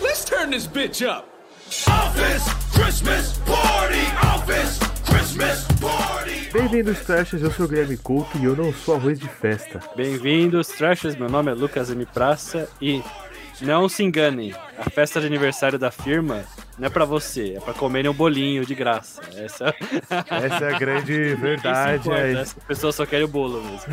Let's turn this bitch up. Office Christmas Party! Office Christmas Party! Bem-vindos, Trashers, eu sou o Guilherme Couto e eu não sou arroz de festa. Bem-vindos, Trashers. Meu nome é Lucas M. Praça e não se engane, a festa de aniversário da firma não é pra você, é pra comerem um bolinho de graça. Essa, Essa é a grande verdade. É... Essa pessoa só quer o bolo mesmo.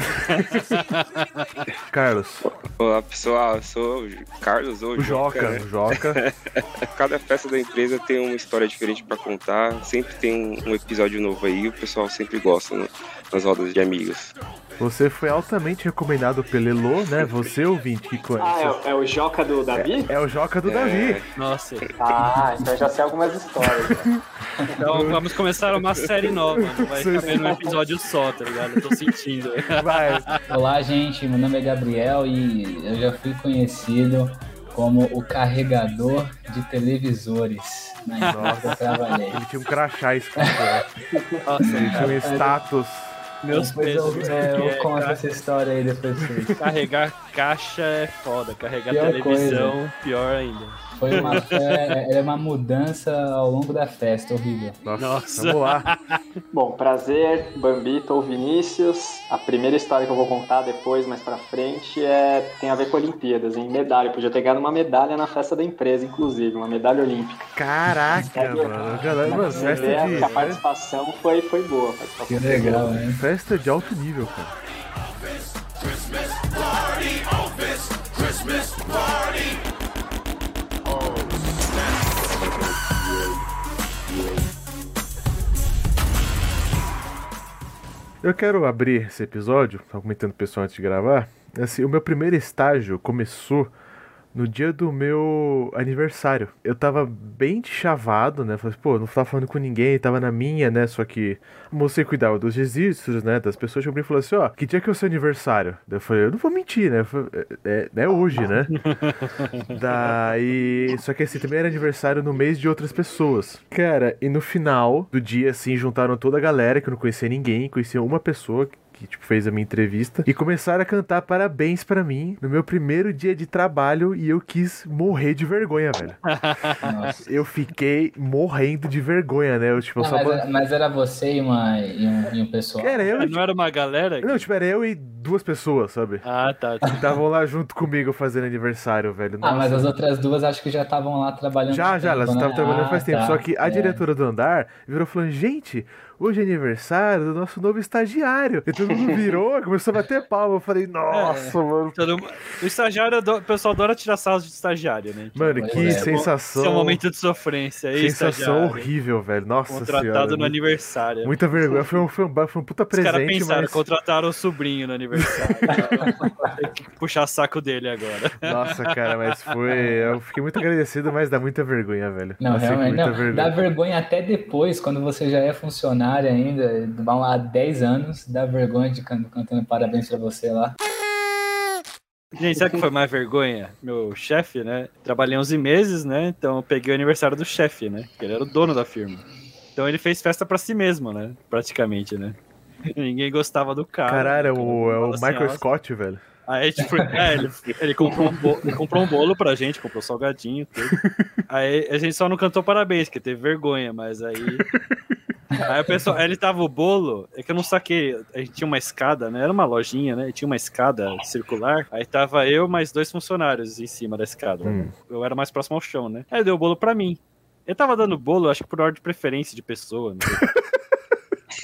Carlos, Olá pessoal, eu sou o Carlos ou o Joca, né? o Joca. Cada festa da empresa tem uma história diferente pra contar, sempre tem um episódio novo aí, o pessoal sempre gosta né, nas rodas de amigos. Você foi altamente recomendado pelo Elô, né? Você, ouvinte, que Ah, conhece. é, o- é o Joca do Davi? É o Joca do Davi. Nossa. Ah, então já sei algumas histórias. Então vamos começar uma série nova. Não vai caber num episódio só, tá ligado? Eu tô sentindo. Vai. Olá, gente. Meu nome é Gabriel e eu já fui conhecido como o carregador de televisores na empresa que eu trabalhei. Ele tinha um crachá escrito, né? Nossa, Ele tinha um status. Meus Depois eu, pesos. é, eu É, conto ca- essa história aí depois. Carregar caixa é foda, carregar Pior televisão, pior ainda. Foi uma, é, é uma mudança ao longo da festa, horrível. Nossa, Nossa. vamos lá. Bom, prazer, Bambito ou Vinícius. A primeira história que eu vou contar depois, mais pra frente, é tem a ver com Olimpíadas, em medalha. Eu podia ter ganhado uma medalha na festa da empresa, inclusive, uma medalha olímpica. Caraca, mano. Você festa vê de, a participação foi, foi boa. a participação Que foi boa. legal, né? festa de alto nível, cara. Christmas Party! Office Christmas Party! Eu quero abrir esse episódio, tava comentando com o pessoal antes de gravar. Assim, o meu primeiro estágio começou no dia do meu aniversário. Eu tava bem chavado, né? Falei, pô, não tava falando com ninguém, tava na minha, né? Só que a moça que cuidava dos registros, né? Das pessoas chegou pra mim e falou assim: ó, que dia que é o seu aniversário? Eu falei, eu não vou mentir, né? Eu falei, É, é, é hoje, né? Daí. Só que assim, também era aniversário no mês de outras pessoas. Cara, e no final do dia, assim, juntaram toda a galera que eu não conhecia ninguém, conhecia uma pessoa que tipo, fez a minha entrevista e começaram a cantar parabéns pra mim no meu primeiro dia de trabalho e eu quis morrer de vergonha, velho. Nossa. Eu fiquei morrendo de vergonha, né? Eu, tipo, eu Ah, só. mas, era- mas era você e, uma, e, um, e um pessoal. Era eu. Não era uma galera? Não, tipo, era eu e duas pessoas, sabe? Ah, tá. Que estavam lá junto comigo fazendo aniversário, velho. Ah, mas Nossa. as outras duas acho que já estavam lá trabalhando. Já, faz já, tempo, elas né? estavam trabalhando faz Ah, tempo. tá. Só que a É. diretora do andar virou falando: gente, hoje é aniversário do nosso novo estagiário. E todo mundo virou, começou a bater palma. Eu falei, nossa, mano. Todo O estagiário, o pessoal adora tirar sarro de estagiário, né? Mano, Pois que é. sensação. Seu momento de sofrência aí, sensação estagiário. horrível, velho. Nossa Contratado senhora. no mu- aniversário. Muita vergonha. Foi um, foi um, foi um puta Os caras presente, pensaram, mas. contrataram o sobrinho no aniversário. Tem que puxar saco dele agora. Nossa, cara, mas foi. Eu fiquei muito agradecido, mas dá muita vergonha, velho. Não, Passei com realmente, não. vergonha. Dá vergonha até depois, quando você já é funcionário ainda, vão lá há 10 anos, dá vergonha de can- cantando parabéns pra você lá. Gente, sabe o que foi mais vergonha? Meu chefe, né? Trabalhei 11 meses, né? Então eu peguei o aniversário do chefe, né? Que ele era o dono da firma. Então ele fez festa pra si mesmo, né? Praticamente, né? Ninguém gostava do cara. Caralho, é o, é o assim, Michael "Ah, Scott, velho. Aí, tipo, é, ele, ele comprou, um bolo, ele comprou um bolo pra gente, comprou salgadinho, tudo. Aí a gente só não cantou parabéns, porque teve vergonha, mas aí. Aí o pessoal, aí ele tava o bolo, é que eu não saquei, a gente tinha uma escada, né? Era uma lojinha, né? Tinha uma escada circular. Aí tava eu mais dois funcionários em cima da escada. Hum. Eu era mais próximo ao chão, né? Aí deu o bolo pra mim. Ele tava dando bolo, acho que por ordem de preferência de pessoa. Né?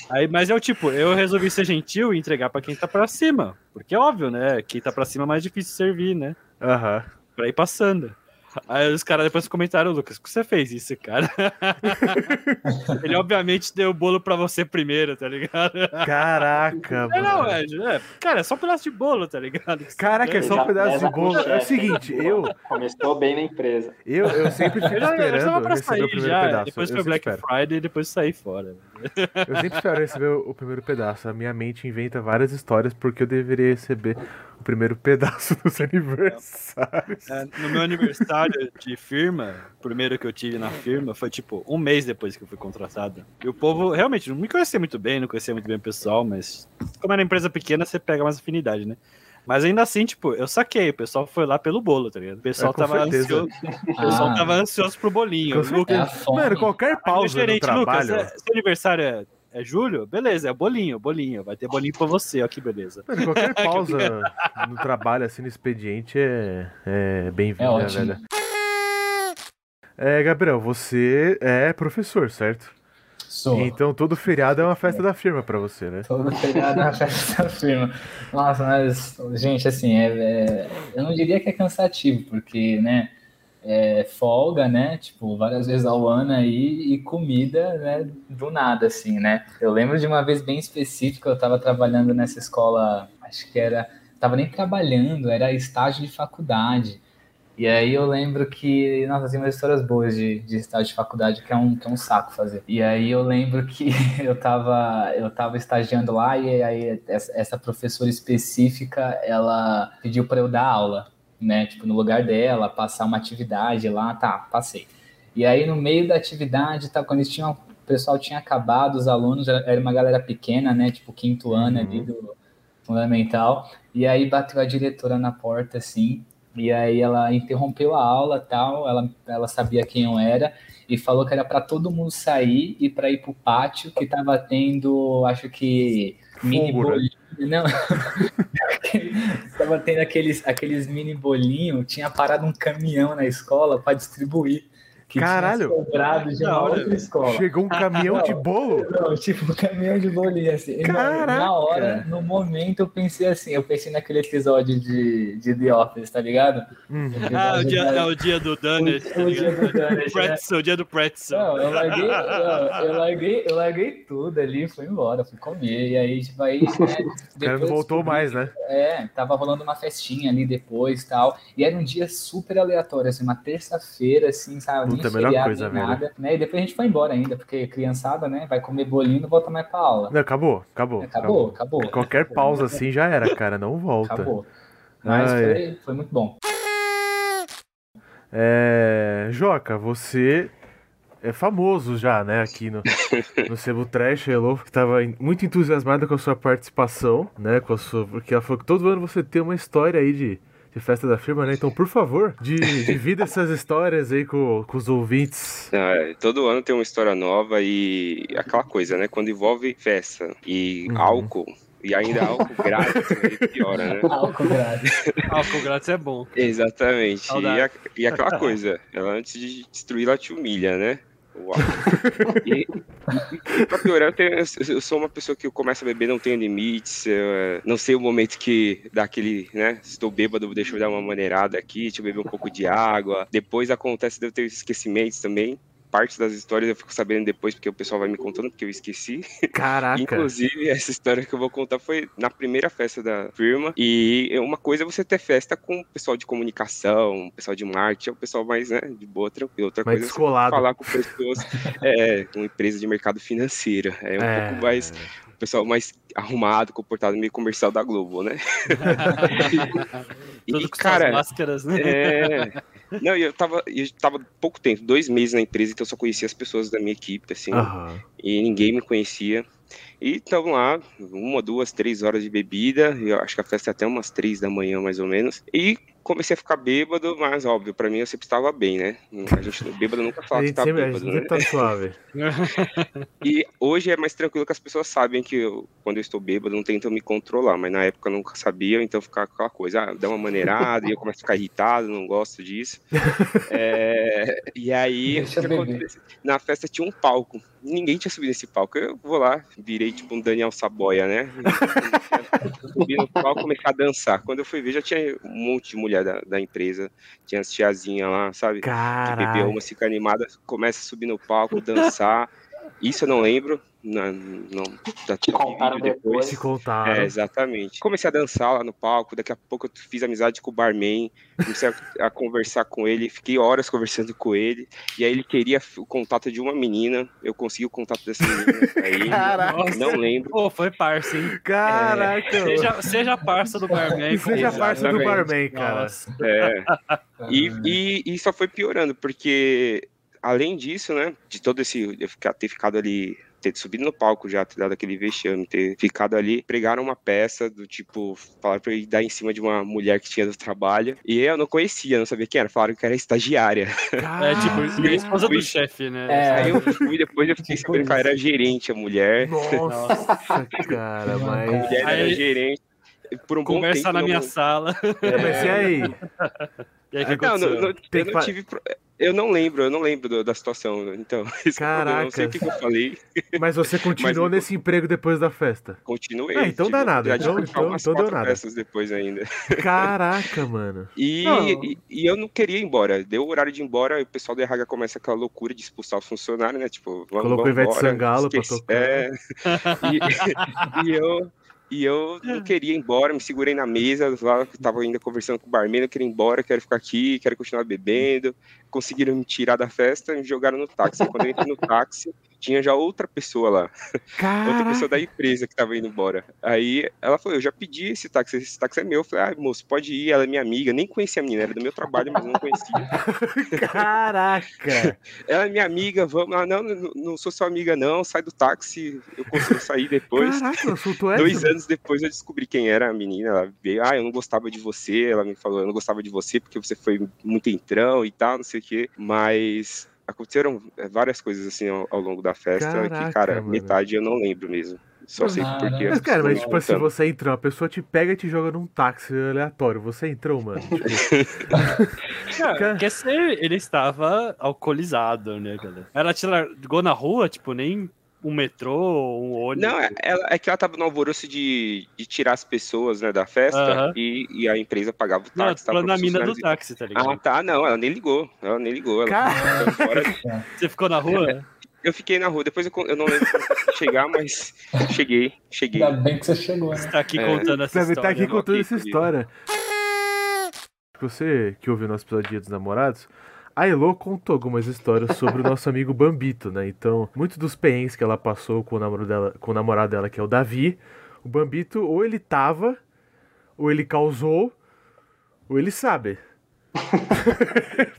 Aí, mas eu, tipo, eu resolvi ser gentil e entregar pra quem tá pra cima. Porque é óbvio, né? Quem tá pra cima é mais difícil servir, né? Aham. Pra ir passando. Aí os caras depois comentaram, Lucas, que você fez isso, cara? Ele obviamente deu o bolo pra você primeiro, tá ligado? Caraca, É, não, mano. é, é, cara, é só um pedaço de bolo, tá ligado? Caraca, é só um pedaço de bolo. É o seguinte, eu, Começou bem na empresa. eu, eu sempre fico Eu eu esperando pra receber o primeiro já, pedaço. depois eu foi Black espero. Friday e depois saí fora. Eu sempre espero receber o o primeiro pedaço. A minha mente inventa várias histórias porque eu deveria receber primeiro pedaço dos aniversários. É, no meu aniversário de firma, o primeiro que eu tive na firma, foi tipo um mês depois que eu fui contratado. E o povo realmente não me conhecia muito bem, não conhecia muito bem o pessoal, mas como era empresa pequena, você pega mais afinidade, né? Mas ainda assim, tipo, eu saquei. O pessoal foi lá pelo bolo, tá ligado? O pessoal É, tava ansioso. O pessoal Ah. tava ansioso pro bolinho. Com Lucas, É. Mano, qualquer Aí, pausa no gerente, trabalho. Lucas, é- seu aniversário é, é julho? Beleza, é bolinho, bolinho. Vai ter bolinho pra você, ó que beleza. Mano, qualquer pausa no trabalho, assim, no expediente é, é bem-vinda, É ótimo. velho. É, Gabriel, você é professor, certo? Sou. Então todo feriado é uma festa da firma pra você, né? Todo feriado na festa da firma. Nossa, mas, gente, assim, é, é- eu não diria que é cansativo, porque, né, é folga, né, tipo, várias vezes ao ano aí, e comida, né, do nada, assim, né. Eu lembro de uma vez bem específica, eu tava trabalhando nessa escola, acho que era, tava nem trabalhando, era estágio de faculdade. E aí eu lembro que, tem umas histórias boas de, de estágio de faculdade que é, um, que é um saco fazer. E aí eu lembro que eu tava, eu tava estagiando lá e aí essa, essa professora específica, ela pediu para eu dar aula, né? Tipo, no lugar dela, passar uma atividade lá, tá, passei. E aí no meio da atividade, tá, quando eles tinham, o pessoal tinha acabado, os alunos, era uma galera pequena, né? Tipo, quinto ano ali do fundamental. E aí bateu a diretora na porta, assim, e aí ela interrompeu a aula tal, ela, ela sabia quem eu era e falou que era para todo mundo sair e para ir pro pátio que tava tendo, acho que mini né? bolinho, não. tava tendo aqueles aqueles mini bolinho, tinha parado um caminhão na escola para distribuir que Caralho! sobrado de Da uma hora, outra escola. Chegou um caminhão de bolo? Não, tipo, um caminhão de bolinha, assim. E, Caraca! Na hora, no momento, eu pensei assim, eu pensei naquele episódio de, de The Office, tá ligado? Hum. Ah, o dia, é o dia do Donut. tá O dia do Donut, né? Pretzel, o dia do pretzel. Não, eu larguei, eu, eu larguei, eu larguei tudo ali, e fui embora, fui comer. E aí, tipo, aí, né, O cara não depois voltou mais, né? É, tava rolando uma festinha ali depois e tal. E era um dia super aleatório, assim, uma terça-feira, assim, sabe? Puta, a melhor coisa, velho. Né? E depois a gente foi embora ainda, porque criançada, né, vai comer bolinho e não volta mais pra aula. Não, acabou, acabou. Acabou, acabou. Qualquer pausa assim já era, cara, não volta. Acabou. Mas Ai. foi, foi muito bom. É... Joca, você é famoso já, né, aqui no, no Sebo Trash. Hello, estava en- muito entusiasmada com a sua participação, né, com a sua... porque ela falou que todo ano você tem uma história aí de, de festa da firma, né? Então, por favor, di- divida essas histórias aí com, com os ouvintes. É, todo ano tem uma história nova e aquela coisa, né? Quando envolve festa e Uhum. álcool, e ainda álcool grátis, piora, né? Álcool grátis. Álcool grátis é bom. Exatamente. E, a- e aquela coisa, ela antes de destruir, ela te humilha, né? Álcool. E, pra piorar, eu, tenho- eu- sou uma pessoa que eu começo a beber, não tenho limites, eu, é, não sei o momento que dá aquele, né? Estou bêbado, deixa eu dar uma maneirada aqui, deixa eu beber um pouco de água. Depois acontece de eu ter esquecimentos também. Parte das histórias eu fico sabendo depois, porque o pessoal vai me contando, porque eu esqueci. Caraca. Inclusive, essa história que eu vou contar foi na primeira festa da firma. E uma coisa é você ter festa com o pessoal de comunicação, o pessoal de marketing, é o pessoal mais, né, de boa, tranquilo. Outra Mais coisa é descolado. falar com pessoas, é, com empresa de mercado financeiro. É um É. pouco mais, o pessoal mais arrumado, comportado, meio comercial da Globo, né? E, com cara, máscaras, né? é... Não, eu tava, eu tava pouco tempo, dois meses na empresa, então eu só conhecia as pessoas da minha equipe, assim Aham. e ninguém me conhecia. E estavam lá, uma, duas, três horas de bebida, e eu acho que a festa é até umas três da manhã, mais ou menos. E comecei a ficar bêbado, mas óbvio, pra mim eu sempre estava bem, né? A gente, bêbado nunca fala que tá sempre, a bêbado, gente né? tá suave. E hoje é mais tranquilo que as pessoas sabem que eu, quando eu estou bêbado, não tentam me controlar, mas na época eu nunca sabia, então ficava aquela coisa, ah, dá uma maneirada, e eu começo a ficar irritado, não gosto disso. É, e aí? Na festa tinha um palco, ninguém tinha subido nesse palco, eu vou lá, virei tipo um Daniel Saboia, né? Subi no palco, comecei a dançar. Quando eu fui ver, já tinha um monte de mulher da, da empresa, tinha as tiazinhas lá, sabe? que bebeu Caralho. uma, fica animada, começa a subir no palco, dançar. Isso eu não lembro. Não, não já Te contaram depois. Se contaram. É, exatamente. Comecei a dançar lá no palco, daqui a pouco eu fiz amizade com o barman, comecei a, a conversar com ele, fiquei horas conversando com ele, e aí ele queria o contato de uma menina, eu consegui o contato dessa menina ele, Caraca. não lembro. Pô, foi parça, hein? Caraca. Seja, seja parça do barman. Seja parça do barman, cara. É, E, e, e só foi piorando, porque além disso, né, de todo esse ter ficado ali ter subido no palco já, ter dado aquele vexame, ter ficado ali, pregaram uma peça do tipo, falaram pra eu ir dar em cima de uma mulher que tinha do trabalho. E eu não conhecia, não sabia quem era. Falaram que era estagiária. É tipo, a esposa do chefe, né? É. Aí eu fui, depois eu fiquei sabendo que ela era gerente, a mulher. Nossa, cara, A mas. mulher era Aí- gerente. Por um bom Conversa tempo, na não- minha sala. É, mas e aí? E aí, o que Não, aconteceu? não, não, eu não tive. Eu não lembro, eu não lembro do- da situação. Então, esse é o problema, eu não sei o que, que eu falei. Mas você continuou Mas- nesse emprego depois da festa? Continuei. Ah, então tive- dá nada, Já então- então- umas então deu nada. peças depois ainda. Caraca, mano. E, e, e eu não queria ir embora. Deu o horário de ir embora, e o pessoal do RH começa aquela loucura de expulsar os funcionários, né? Tipo, vamos, Colocou vamos Ivete embora. Sangalo pra Esqueci- tocar. É. E, e eu. E eu não queria ir embora, me segurei na mesa, lá tava ainda conversando com o barman, eu queria ir embora, quero ficar aqui, quero continuar bebendo. Conseguiram me tirar da festa e me jogaram no táxi. Quando eu entrei no táxi, tinha já outra pessoa lá. Outra Caraca. pessoa da empresa que tava indo embora. Aí ela falou: Eu já pedi esse táxi, esse táxi é meu. Eu falei: Ah, moço, pode ir. Ela é minha amiga. Nem conhecia a menina, era do meu trabalho, mas não conhecia. Caraca. Ela é minha amiga, vamos. Ah, não, não, não sou sua amiga, não. Sai do táxi. Eu consigo sair depois. Caraca, ela soltou essa? Dois anos depois eu descobri quem era a menina. Ela veio, ah, eu não gostava de você. Ela me falou, eu não gostava de você porque você foi muito entrão e tal, não sei o quê. Mas aconteceram é, várias coisas assim ao, ao longo da festa Caraca, que, cara, mano. metade eu não lembro mesmo. Só sei Ah, porque. Mas, cara, mas tipo assim, você entrou, a pessoa te pega e te joga num táxi aleatório. Você entrou, mano. Tipo, Cara, Cara. quer ser, ele estava alcoolizado, né, galera? Ela te largou na rua, tipo, nem um metrô, um ônibus. Não, é, é que ela tava no alvoroço de, de tirar as pessoas né, da festa e, e a empresa pagava o Não, táxi. tá, falando para na mina do táxi, tá ligado? Ah, tá, não, ela nem ligou. Ela nem ligou. Ela Cara. ficou fora. Você ficou na rua? Eu fiquei na rua, depois eu, eu não lembro como eu consegui chegar, mas cheguei, cheguei. Ainda bem que você chegou, né? Você tá aqui É. contando essa Deve estar história. aqui contando ok, essa história. Você que ouviu nosso episódio Dia dos Namorados, a Elo contou algumas histórias sobre o nosso amigo Bambito, né? Então, muitos dos perrengues que ela passou com o dela, com o namorado dela, que é o Davi, o Bambito ou ele tava, ou ele causou, ou ele sabe.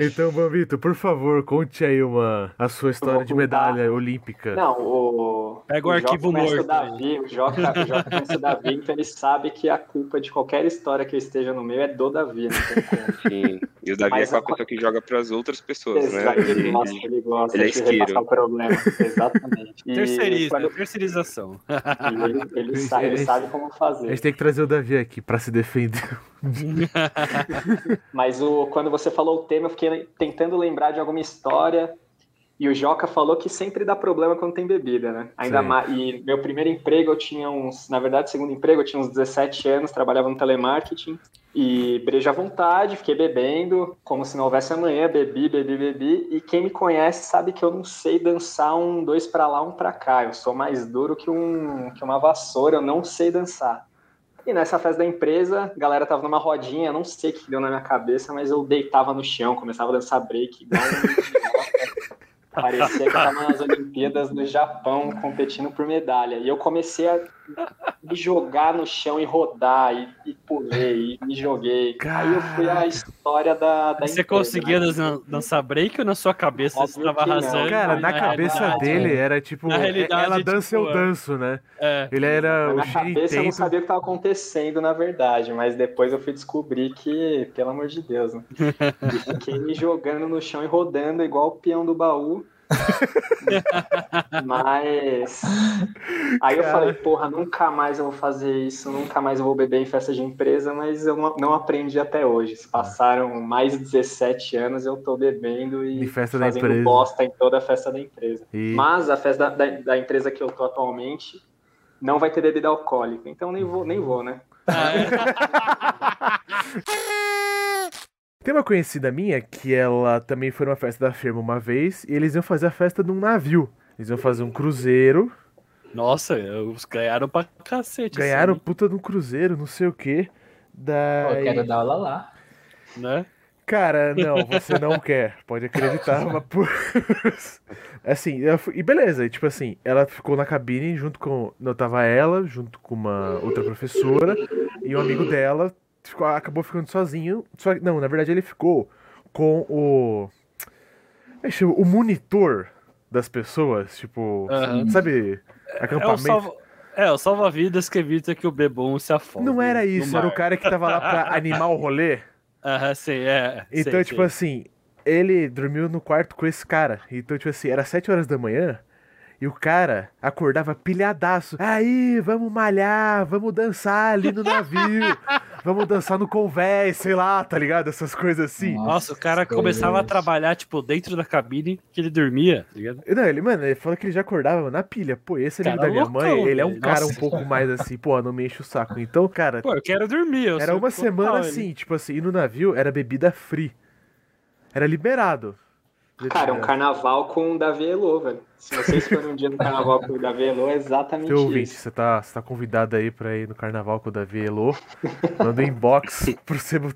Então, Bambito, por favor, conte aí uma a sua história de medalha olímpica. Não, o. Pega o Joca arquivo morto O Davi, o Joca, o Joca conhece o Davi, então ele sabe que a culpa de qualquer história que eu esteja no meio é do Davi, como. Sim. E o Davi Mas é aquela a- pessoa que joga pras outras pessoas, né? Exato, ele Ele- gosta, ele gosta ele é de repassar o problema. Exatamente. E Terceiriza, quando- terceirização. e ele, ele sabe, ele sabe como A fazer. gente tem que trazer o Davi aqui pra se defender. Mas o, quando você falou o tema, eu fiquei tentando lembrar de alguma história. E o Joca falou que sempre dá problema quando tem bebida, né? Ainda Sim. mais. E meu primeiro emprego, eu tinha uns. Na verdade, segundo emprego, eu tinha uns 17 anos, trabalhava no telemarketing. E breja à vontade, fiquei bebendo, como se não houvesse amanhã, bebi, bebi, bebi. E quem me conhece sabe que eu não sei dançar um dois pra lá, um pra cá. Eu sou mais duro que, um, que uma vassoura, eu não sei dançar. E nessa festa da empresa, a galera tava numa rodinha, não sei o que deu na minha cabeça, mas eu deitava no chão, começava a dançar break igual. Parecia que tava nas Olimpíadas do Japão competindo por medalha. E eu comecei a me jogar no chão e rodar, e, e pulei, e me joguei. Aí eu fui a história da, da Você empresa, conseguia né? dan- dançar break ou na sua cabeça você Óbvio estava que não. arrasando? Cara, e na cabeça realidade- dele era tipo, na realidade, ela dança, eu tipo, é. danço, né? É. Ele era Na o minha cabeça eu não sabia o que estava acontecendo, na verdade, mas depois eu fui descobrir que, pelo amor de Deus, né? E fiquei me jogando no chão e rodando igual o peão do baú. Mas aí eu Cara. falei, porra, nunca mais eu vou fazer isso, nunca mais eu vou beber em festa de empresa, mas eu não, aprendi até hoje. Se passaram mais de 17 anos, eu tô bebendo e fazendo bosta em toda a festa da empresa. E- Mas a festa da, da, da empresa que eu tô atualmente não vai ter bebida alcoólica, então nem vou, nem vou, né? Ah, Tem uma conhecida minha que ela também foi numa festa da firma uma vez e eles iam fazer a festa num navio. Eles iam fazer um cruzeiro. Nossa, os ganharam pra cacete. ganharam assim, puta de um cruzeiro, não sei o que. Pô, Daí... eu quero dar aula lá. né? Cara, não, você não quer, pode acreditar, mas por... Assim, foi- e beleza, e tipo assim, ela ficou na cabine junto com. Não, tava ela, junto com uma outra professora, e um amigo dela ficou, acabou ficando sozinho. Só, não, na verdade ele ficou com o. é? O monitor das pessoas, tipo, Aham. sabe, É o, acampamento. salva... é, o salva-vidas que evita que o bebum se afogue. Não era isso, era o cara que tava lá pra animar o rolê. Aham, sei, é. Então, sei, tipo sei. assim, ele dormiu no quarto com esse cara. Então, tipo assim, era 7 horas da manhã e o cara acordava pilhadaço. Aí, vamos malhar, vamos dançar ali no navio, vamos dançar no convés, sei lá, tá ligado? Essas coisas assim. Nossa, o cara Nossa, começava a Deus. trabalhar, tipo, dentro da cabine que ele dormia, tá ligado? Não, ele, mano, ele falou que ele já acordava na pilha. Pô, esse amigo Cara da minha loucão, mãe, ele é um velho. cara Nossa. um pouco mais assim, pô, não me enche o saco. Então, cara, Pô, eu quero dormir. Eu era uma total semana ele. assim, tipo assim, e no navio era bebida free. Era liberado. Cara, um carnaval com o Davi Elo, velho. Se vocês forem um dia no carnaval com o Davi Elo, é exatamente Seu ouvinte, isso. você tá, você tá convidado aí pra ir no carnaval com o Davi Elo. Manda um inbox pro Sebo.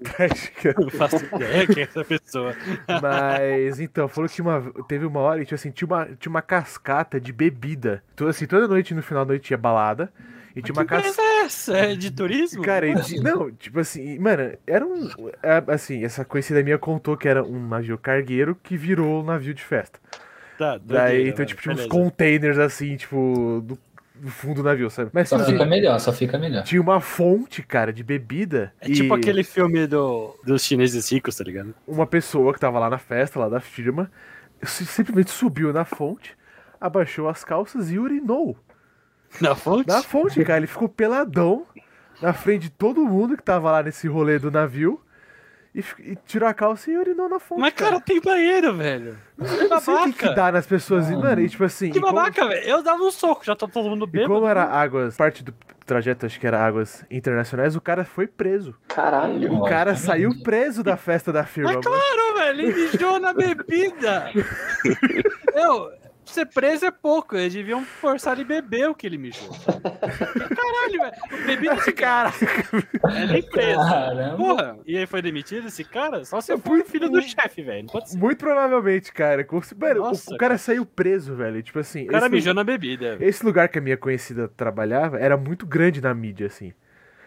Eu não faço ideia quem é essa pessoa. Mas então, falou que uma, teve uma hora e tipo assim, tinha uma, tinha uma cascata de bebida. Então, assim, toda noite no final da noite tinha balada. E tinha uma é essa? É de turismo? Cara, e de- não, tipo assim, mano, era um. é, Assim, essa conhecida minha contou que era um navio cargueiro que virou um navio de festa. Tá, Daí, doideira, então, velho, tipo, tinha uns containers assim, tipo, do, do fundo do navio, sabe? Mas Só tipo, fica assim, melhor, só fica melhor. tinha uma fonte, cara, de bebida. É tipo e aquele filme do, dos chineses ricos, tá ligado? Uma pessoa que tava lá na festa, lá da firma, si- simplesmente subiu na fonte, abaixou as calças e urinou. Na fonte? Na fonte, cara, ele ficou peladão na frente de todo mundo que tava lá nesse rolê do navio. E, e tirou a calça e urinou na fonte. Mas, cara, tem banheiro, velho. Que eu não sei o que, que babaca. dá nas pessoas. e, Mano, e tipo assim. Que e como- babaca, velho. Eu dava um soco, já tá todo mundo E bêbado. como era águas, parte do trajeto, acho que era águas internacionais, o cara foi preso. Caralho. O cara saiu preso da festa da firma. Mas mano. claro, velho, ele mijou na bebida. Eu, ser preso é pouco, eles deviam forçar ele beber o que ele mijou. Caralho, velho. Bebida esse cara. É nem preso. Caramba. Porra, e aí foi demitido esse cara? Só se eu for filho do chefe, velho. Não pode ser. Muito provavelmente, cara. Mano, o- Nossa, o, cara saiu preso, velho. Tipo assim. O cara mijou na bebida. esse lugar que a minha conhecida trabalhava era muito grande na mídia, assim.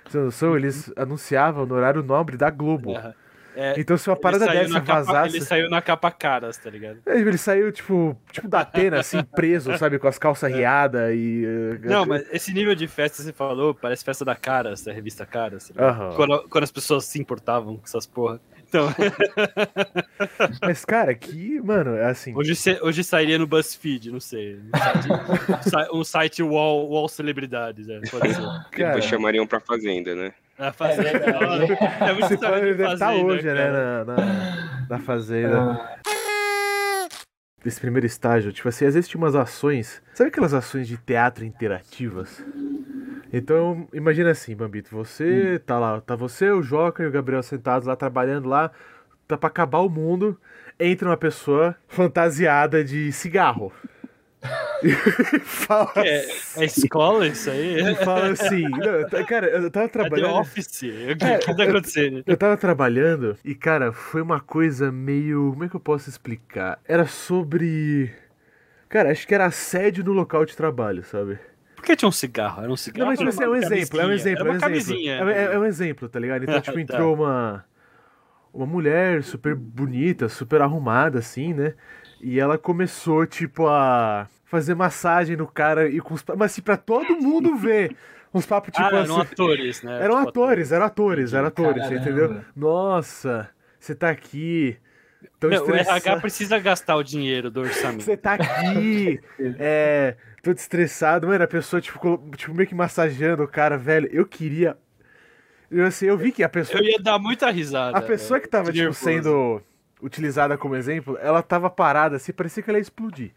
Você tem noção? Eles anunciavam no horário nobre da Globo. Aham. É, Então se uma parada dessa capa- vazasse. Ele saiu na capa caras, tá ligado? Ele saiu, tipo, tipo da Atena, assim, preso, sabe, com as calças riadas e. eh, Não, mas esse nível de festa que você falou, parece festa da Caras, da revista Caras. tá ligado? Aham. Quando, quando as pessoas se importavam com essas porra. Então, Mas, cara, que, mano, é assim. hoje, cê- hoje sairia no BuzzFeed, não sei. Um site, um site wall, wall celebridades, é, pode ser. Cara, Depois chamariam pra fazenda, né? A fazenda, É verdade. é muito história de fazenda, hoje, né, na, na, na fazenda. Desse primeiro estágio, tipo assim, às vezes tinha umas ações. Sabe aquelas ações de teatro interativas? Então, imagina assim, Bambito, você tá lá, tá você, o Joca e o Gabriel sentados lá trabalhando lá, tá pra acabar o mundo, entra uma pessoa fantasiada de cigarro. Fala, É, é escola isso aí? e fala assim, não, cara, eu tava É trabalhando. Office? O que, que tá acontecendo? Eu tava trabalhando e, cara, foi uma coisa meio. Como é que eu posso explicar? Era sobre. Cara, acho que era assédio no local de trabalho, sabe? Por que tinha um cigarro? Era um cigarro? Não, mas tipo assim, é um exemplo, é um exemplo, é um exemplo. É, é- é um exemplo, tá ligado? Então, tipo, Tá. entrou uma. Uma mulher super bonita, super arrumada, assim, né? E ela começou, tipo, a fazer massagem no cara e com os. Mas assim, pra todo mundo ver. Uns papos, tipo ah, assim. eram atores, né? Eram Tipo, atores, eram atores, eram atores, Caramba. entendeu? Nossa, você tá aqui. Tão Meu, o RH estressado. precisa gastar o dinheiro do orçamento. Você tá aqui, é, todo estressado. Mano, a pessoa, tipo, tipo, meio que massageando o cara, velho. Eu queria. Eu, assim, eu vi que a pessoa. Eu ia dar muita risada. A pessoa que tava, tipo, sendo utilizada como exemplo, ela tava parada assim, parecia que ela ia explodir.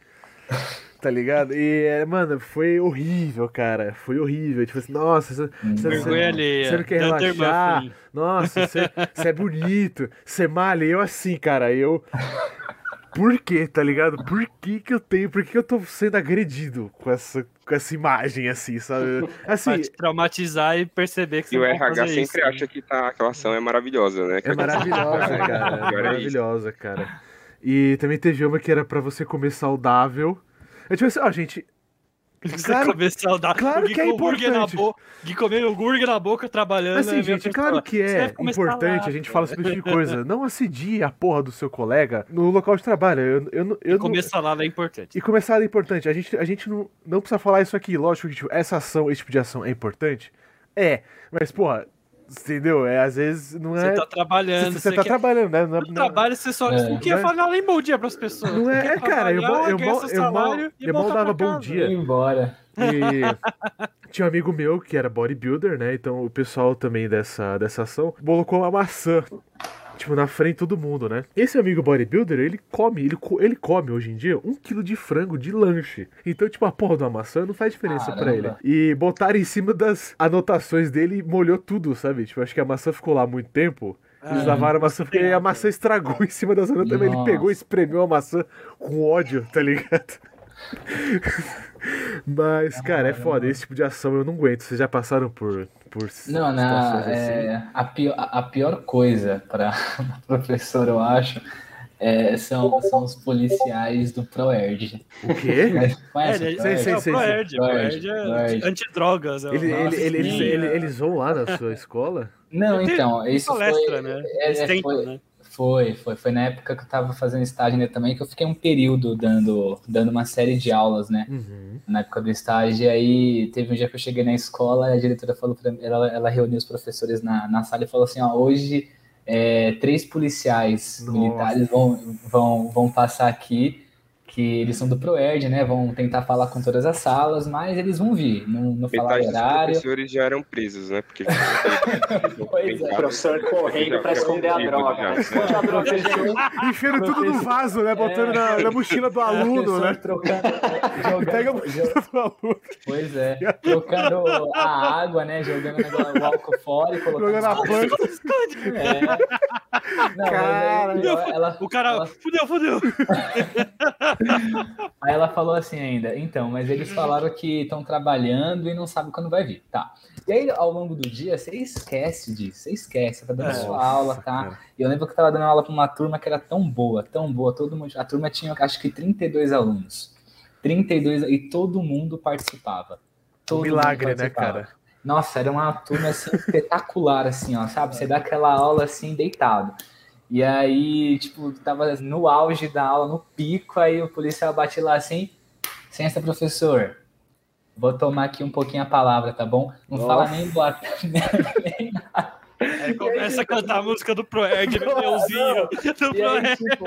Tá ligado? E, é, mano, foi horrível, cara. Foi horrível. Tipo assim, nossa, você, você, Vergonha você- não quer relaxar? Nossa, você, você é bonito, você malha. E Eu assim, cara, eu. Por quê, tá ligado? Por que que eu tenho. Por que que eu tô sendo agredido com essa, com essa imagem, assim, sabe? Assim, Pra te traumatizar e perceber que você E o pode RH fazer sempre isso, acha né? que tá, aquela ação é maravilhosa, né? É maravilhosa, cara. É Pior é isso. maravilhosa, cara. E também teve uma que era pra você comer saudável. É tipo assim, ó, gente. Claro- a dar claro que é hambúrguer na importante. boca, Gui comendo hambúrguer na boca, trabalhando. Assim, a gente, claro que "Você é comer importante, salada." a gente fala esse tipo de coisa. Não assedie a porra do seu colega no local de trabalho. Eu, eu, não- eu E não- comer salada é importante. E começar é importante. A gente, a gente não, não precisa falar isso aqui. Lógico que tipo, essa ação, esse tipo de ação é importante. É. Mas, porra, entendeu? É, às vezes não Você é. tá trabalhando, Você você tá quer- trabalhando, né? Não, No não- trabalho você só É. não quer Né? falar nem bom dia pras pessoas. não Você é, é, cara, eu, mal- eu, mal- eu, mal- eu mal dava bom dia. Ir embora. E tinha um amigo meu que era bodybuilder, né? Então o pessoal também dessa, dessa ação colocou uma maçã. Tipo, na frente de todo mundo, né? Esse amigo bodybuilder, ele come, ele, co- ele come hoje em dia um quilo de frango de lanche. Então, tipo, a porra de uma maçã não faz diferença pra ele. E botaram em cima das anotações dele e molhou tudo, sabe? Tipo, acho que a maçã ficou lá muito tempo. Eles Ah, lavaram a maçã porque a maçã estragou em cima das anotações. Também ele pegou e espremeu a maçã com ódio, tá ligado? Mas, cara, é foda. Esse tipo de ação eu não aguento. Vocês já passaram por, por Não, na, situações assim? é, a, pior, a pior coisa para professor, eu acho, é, são, são os policiais do ProErd. O quê? Conhece É, o ele- Sei, ProErd? é Proerd, é antidrogas. é Ele- ele- ele- eles, sim, ele- é. eles vão lá na sua escola? Não, então, isso palestra, foi, né? é, Eles é, tentam, foi, né? Foi, foi, foi na época que eu tava fazendo estágio ainda também, que eu fiquei um período dando, dando uma série de aulas, né? Uhum. na época do estágio, e aí teve um dia que eu cheguei na escola, a diretora falou pra mim, ela, ela reuniu os professores na, na sala e falou assim, ó, hoje é, três policiais Nossa. militares vão, vão, vão passar aqui, que eles são do ProErd, né, vão tentar falar com todas as salas, mas eles vão vir, não, não falar Metade dos horário. professores já eram presos, né? Porque Pois é. O professor correndo pra esconder a droga. Esconde a droga. Enfiando tudo no vaso, né? Botando na, na mochila do aluno, Professor né? Trocando, jogando, Pega a mochila do aluno, Pois é, trocando a água, né, jogando o álcool fora e colocando jogando a planta. É. Não, Cara, ela, ela- O cara, ela- fudeu, fudeu. aí ela falou assim ainda, então, mas eles falaram que estão trabalhando e não sabem quando vai vir, tá. E aí, ao longo do dia, você esquece disso, você esquece, você tá dando É. sua aula, tá? cara. E eu lembro que eu tava dando aula pra uma turma que era tão boa, tão boa, todo mundo, a turma tinha, acho que 32 alunos. 32, e todo mundo participava. Todo mundo Milagre, né, participava. cara? Nossa, era uma turma assim espetacular, assim, ó, sabe? Você dá aquela aula assim, deitado. E aí, tipo, tava no auge da aula, no pico, aí o policial bate lá assim, licença, professor. Vou tomar aqui um pouquinho a palavra, tá bom? Não fala Nossa. nem boa tarde, nem nada. Aí começa a cantar a música do Proerd, meu Deusinho. Do E aí, tipo,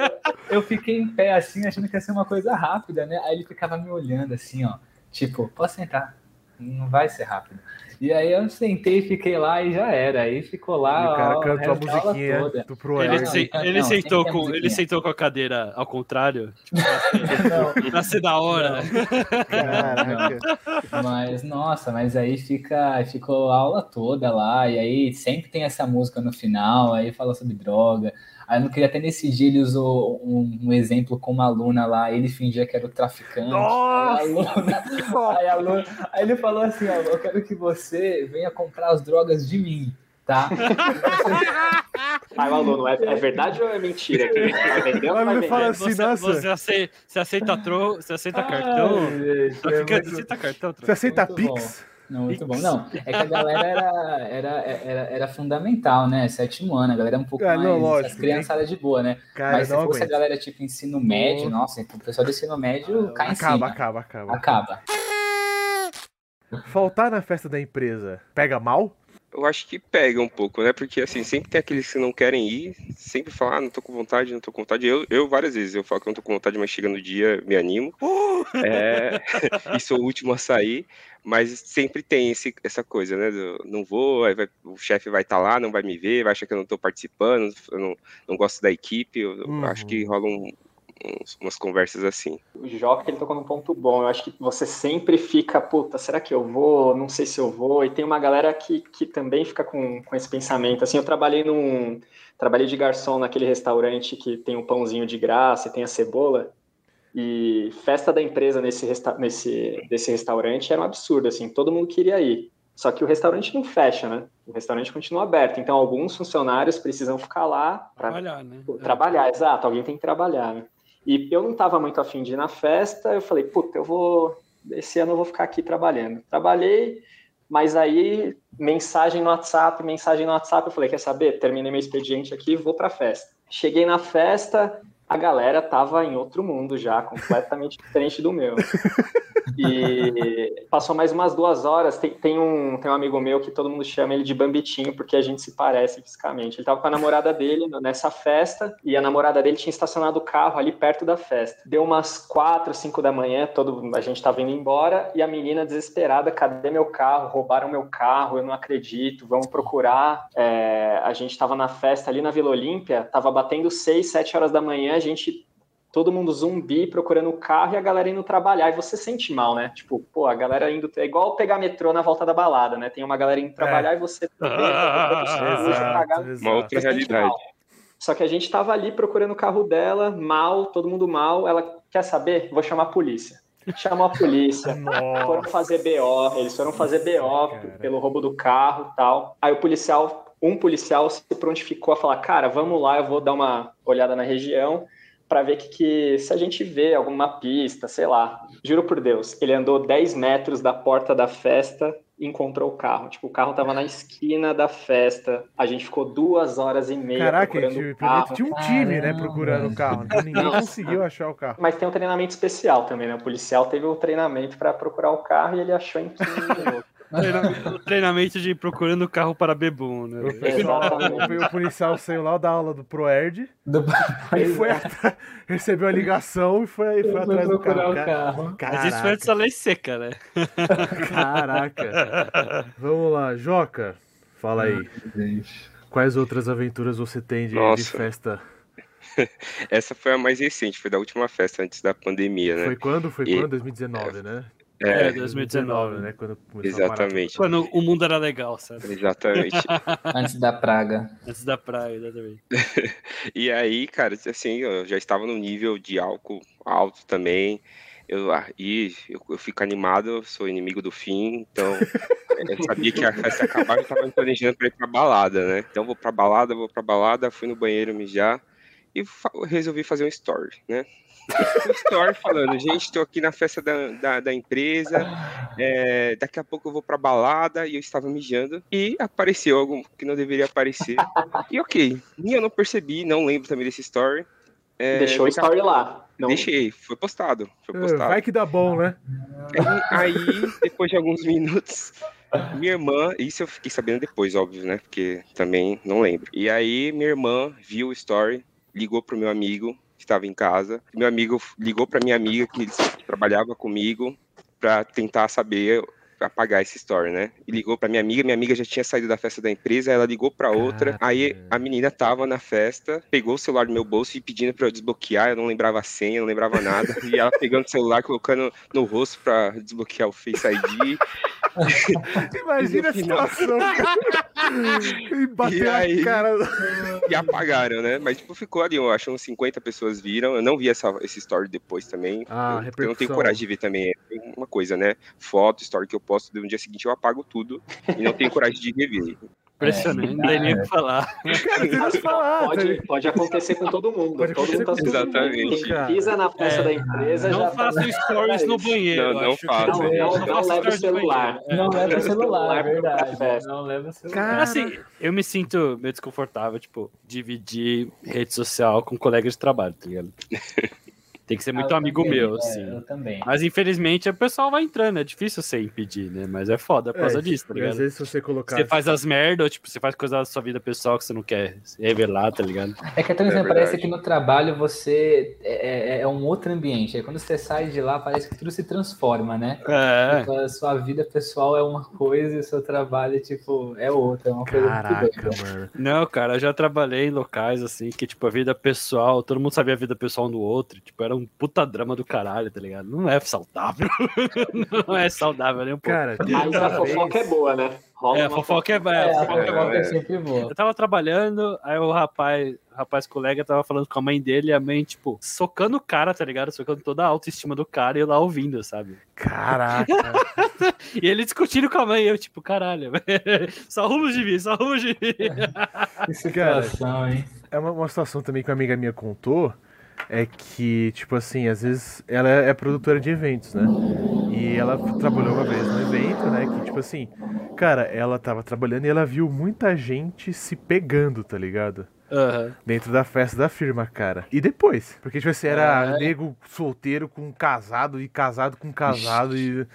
eu fiquei em pé assim, achando que ia ser uma coisa rápida, né? Aí ele ficava me olhando assim, ó. Tipo, posso sentar? Não vai ser rápido. E aí eu sentei e fiquei lá e já era. Aí ficou lá. E o cara ó, cantou a musiquinha toda. do Proerd. Ele, se- ele não, sentou com, ele sentou com a cadeira ao contrário, tipo, pra ser, Não, pra ser da hora. Caraca. Mas, nossa, mas aí fica, ficou a aula toda lá, e aí sempre tem essa música no final, aí fala sobre droga. Aí eu não queria até nesse dia ele usou um, um exemplo com uma aluna lá, ele fingia que era o traficante. Nossa! Aí, a aluna, aí, a aluna- aí ele falou assim, ó, eu quero que você venha comprar as drogas de mim, tá? Aí o aluno, é, é verdade ou é mentira? Que vai vender ou não vai Ele vender? fala assim, Você, nossa. você, ace- você aceita, tro, você aceita cartão? Gente, é Traficante, muito- aceita cartão? Você aceita Muito Pix? Não, muito bom. Não, é que a galera era, era, era, era fundamental, né? Sétimo ano, a galera é um pouco É, mais. não, lógico, as criançadas de boa, né? Cara, Mas se não fosse a aguento. galera tipo ensino médio, nossa, o pessoal do ensino médio cai em Acaba, cima. acaba, acaba. Acaba. Faltar na festa da empresa pega mal? Eu acho que pega um pouco, né? Porque assim, sempre tem aqueles que não querem ir, sempre falam, ah, não tô com vontade, não tô com vontade. Eu, eu várias vezes, eu falo que eu não tô com vontade, mas chega no dia, me animo. É, e sou o último a sair, mas sempre tem esse, essa coisa, né? do, não vou, aí vai- o chefe vai estar lá, não vai me ver, vai achar que eu não tô participando, eu não, não gosto da equipe. Eu, eu Uhum. acho que rolam um- uns- umas conversas assim. O Joca, ele tocou num ponto bom. Eu acho que você sempre fica, puta, será que eu vou? Não sei se eu vou. E tem uma galera que, que também fica com, com esse pensamento. Assim, eu trabalhei num. Trabalhei de garçom naquele restaurante que tem o pãozinho de graça e tem a cebola. E festa da empresa nesse, resta nesse desse restaurante era um absurdo, assim, todo mundo queria ir. Só que o restaurante não fecha, né? O restaurante continua aberto. Então, alguns funcionários precisam ficar lá para Trabalhar, né? Trabalhar, exato, alguém tem que trabalhar, né? E eu não tava muito afim de ir na festa, eu falei, puta, eu vou, esse ano eu vou ficar aqui trabalhando. Trabalhei, mas aí mensagem no WhatsApp, mensagem no WhatsApp, eu falei, quer saber? Terminei meu expediente aqui, vou pra festa. Cheguei na festa, a galera tava em outro mundo já, completamente diferente do meu. E passou mais umas duas horas. Tem, tem, um, tem um amigo meu que todo mundo chama ele de Bambitinho, porque a gente se parece fisicamente. Ele tava com a namorada dele nessa festa, e a namorada dele tinha estacionado o carro ali perto da festa. Deu umas quatro, cinco da manhã, todo, a gente tava indo embora, e a menina desesperada: cadê meu carro? Roubaram meu carro, eu não acredito, vamos procurar. É, a gente tava na festa ali na Vila Olímpia, tava batendo seis, sete horas da manhã, gente todo mundo zumbi procurando o carro e a galera indo trabalhar. E você sente mal, né? Tipo, pô, a galera indo. É igual pegar metrô na volta da balada, né? Tem uma galera indo trabalhar É. e você. Uma outra realidade. mal. Só que a gente tava ali procurando o carro dela, mal, todo mundo mal. Ela quer saber? Vou chamar a polícia. Chamou a polícia. Foram fazer BO, eles foram fazer BO Cara. pelo roubo do carro e tal. Aí o policial, um policial se prontificou a falar: Cara, vamos lá, eu vou dar uma olhada na região para ver que, que se a gente vê alguma pista, sei lá. Juro por Deus, ele andou 10 metros da porta da festa e encontrou o carro. Tipo, o carro tava na esquina da festa. A gente ficou duas horas e meia Caraca, procurando tinha, o carro. tinha um time, né, Caramba. procurando o carro. Então ninguém Nossa. conseguiu achar o carro. Mas tem um treinamento especial também, né? O policial teve o treinamento para procurar o carro e ele achou em 15 minutos. Treinamento, treinamento de procurando carro para bebum, né? O pessoal, o, o policial saiu lá da aula do Proerd Do... e foi atra- recebeu a ligação e foi, foi atrás do carro. carro. Mas isso foi antes da lei seca, né? caraca. Vamos lá, Joca, fala aí. Gente. Quais outras aventuras você tem de, de festa? Essa foi a mais recente, foi da última festa antes da pandemia, né? Foi quando? Foi E- quando? 2019, né? É, 2019, né? Quando começou a parar. Exatamente, Quando o mundo era legal, sabe? exatamente. Antes da praga. Antes da praia, exatamente. E aí, cara, assim, eu já estava no nível de álcool alto também. Eu, ah, e eu, eu fico animado, eu sou inimigo do fim, então eu sabia que a festa ia acabar, eu tava me planejando pra ir pra balada, né? Então vou pra balada, vou pra balada, fui no banheiro mijar e fa- resolvi fazer um story, né? Story falando, gente, tô aqui na festa da, da, da empresa, é, daqui a pouco eu vou pra balada e eu estava mijando e apareceu algo que não deveria aparecer. E ok, e eu não percebi, não lembro também desse story. É, Deixou o a- story lá. Não, Deixei, foi postado, foi É, postado. Vai que dá bom, né? Aí, depois de alguns minutos, minha irmã, isso eu fiquei sabendo depois, óbvio, né? Porque também não lembro. E aí, minha irmã viu o story, ligou pro meu amigo, que estava em casa. Meu amigo ligou pra minha amiga, que trabalhava comigo, pra tentar saber apagar esse story, né? E ligou pra minha amiga, minha amiga já tinha saído da festa da empresa, ela ligou pra outra. Aí a menina tava na festa, pegou o celular do meu bolso e pedindo pra eu desbloquear, eu não lembrava a senha, não lembrava nada. E ela pegando o celular, colocando no rosto pra desbloquear o Face ID. Imagina a E situação. e bater E a aí? cara. e apagaram, né? Mas, tipo, ficou ali, eu acho uns 50 pessoas viram. Eu não vi essa, esse story depois também. Ah, eu, eu não tenho coragem de ver também. É uma coisa, né? Foto, story que eu posto, no dia seguinte eu apago tudo. E não tenho coragem de rever. Impressionante, não tem nem o que falar. Cara, tem mais falar. Pode, pode acontecer com todo mundo. Pode todo mundo tá todo mundo, pisa na festa É, da empresa já Não tá- stories no banheiro. Não, não façam. Não, não, não façam leva o celular. É. Não leva o celular, é verdade. Não leva o celular. Cara, Assim, eu me sinto meio desconfortável, tipo, dividir rede social com colega de trabalho, tá ligado? Tem que ser muito Ah, amigo também, meu, é, assim. Eu também. Mas infelizmente o pessoal vai entrando, é difícil você impedir, né? Mas é foda por causa É, disso, tá Às ligado? vezes, se você colocar. Você faz as merdas, ou, tipo, você faz coisa da sua vida pessoal que você não quer se revelar, tá ligado? É que até mesmo É parece verdade. que no trabalho você é, é- é um outro ambiente. Aí quando você sai de lá, parece que tudo se transforma, né? É. Tipo, a sua vida pessoal é uma coisa e o seu trabalho, tipo, é outra. É uma coisa muito Caraca, doida. mano. Não, cara, eu já trabalhei em locais assim que, tipo, a vida pessoal, todo mundo sabia a vida pessoal um do outro, tipo, era um puta drama do caralho, tá ligado? Não é saudável. não é saudável nem um pouco. Cara, Mas a fofoca é vez- boa, né? Rola É, a fofoca é, É, é, a a fofoca é é. é sempre boa. Eu tava trabalhando, aí o rapaz, o rapaz colega tava falando com a mãe dele, e a mãe, tipo, socando o cara, tá ligado? Socando toda a autoestima do cara e eu lá ouvindo, sabe? Caraca. E ele discutindo com a mãe, e eu, tipo, caralho, só rumos de mim, só rumos de mim. Que situação, hein? É uma, uma situação também que uma amiga minha contou. É que, tipo assim, às vezes ela é produtora de eventos, né? E ela trabalhou uma vez no evento, né? Que, tipo assim, cara, ela tava trabalhando e ela viu muita gente se pegando, tá ligado? Aham. Dentro da festa da firma, cara. E depois? Porque, tipo assim, era É. nego solteiro com casado e casado com casado e.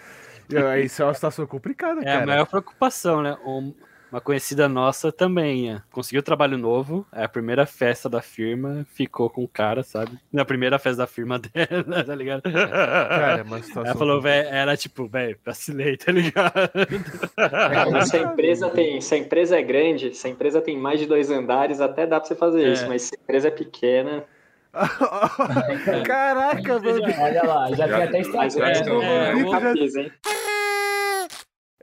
e aí isso é uma situação complicada, É cara. a maior preocupação, né? Um- Uma conhecida nossa também é, conseguiu trabalho novo, é a primeira festa da firma, ficou com o cara, sabe? Na primeira festa da firma dela, tá ligado? Cara, é uma situação. Ela falou, velho, era tipo, velho, vacilei, tá ligado? É, mas se a empresa tem, se a empresa é grande, se a empresa tem mais de dois andares, até dá pra você fazer É. isso, mas se a empresa é pequena, Caraca, mano. Olha lá, já tem até estratégia. não é, eu nunca já- fiz, hein?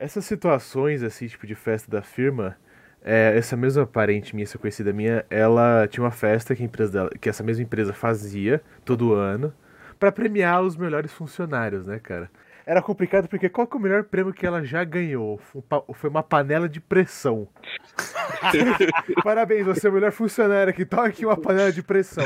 Essas situações, assim, tipo de festa da firma, é, essa mesma parente minha, essa conhecida minha, ela tinha uma festa que, a empresa dela, que essa mesma empresa fazia todo ano pra premiar os melhores funcionários, né, cara? Era complicado porque qual que é o melhor prêmio que ela já ganhou? Foi uma panela de pressão. Parabéns, você é o melhor funcionário aqui. Toma aqui uma panela de pressão.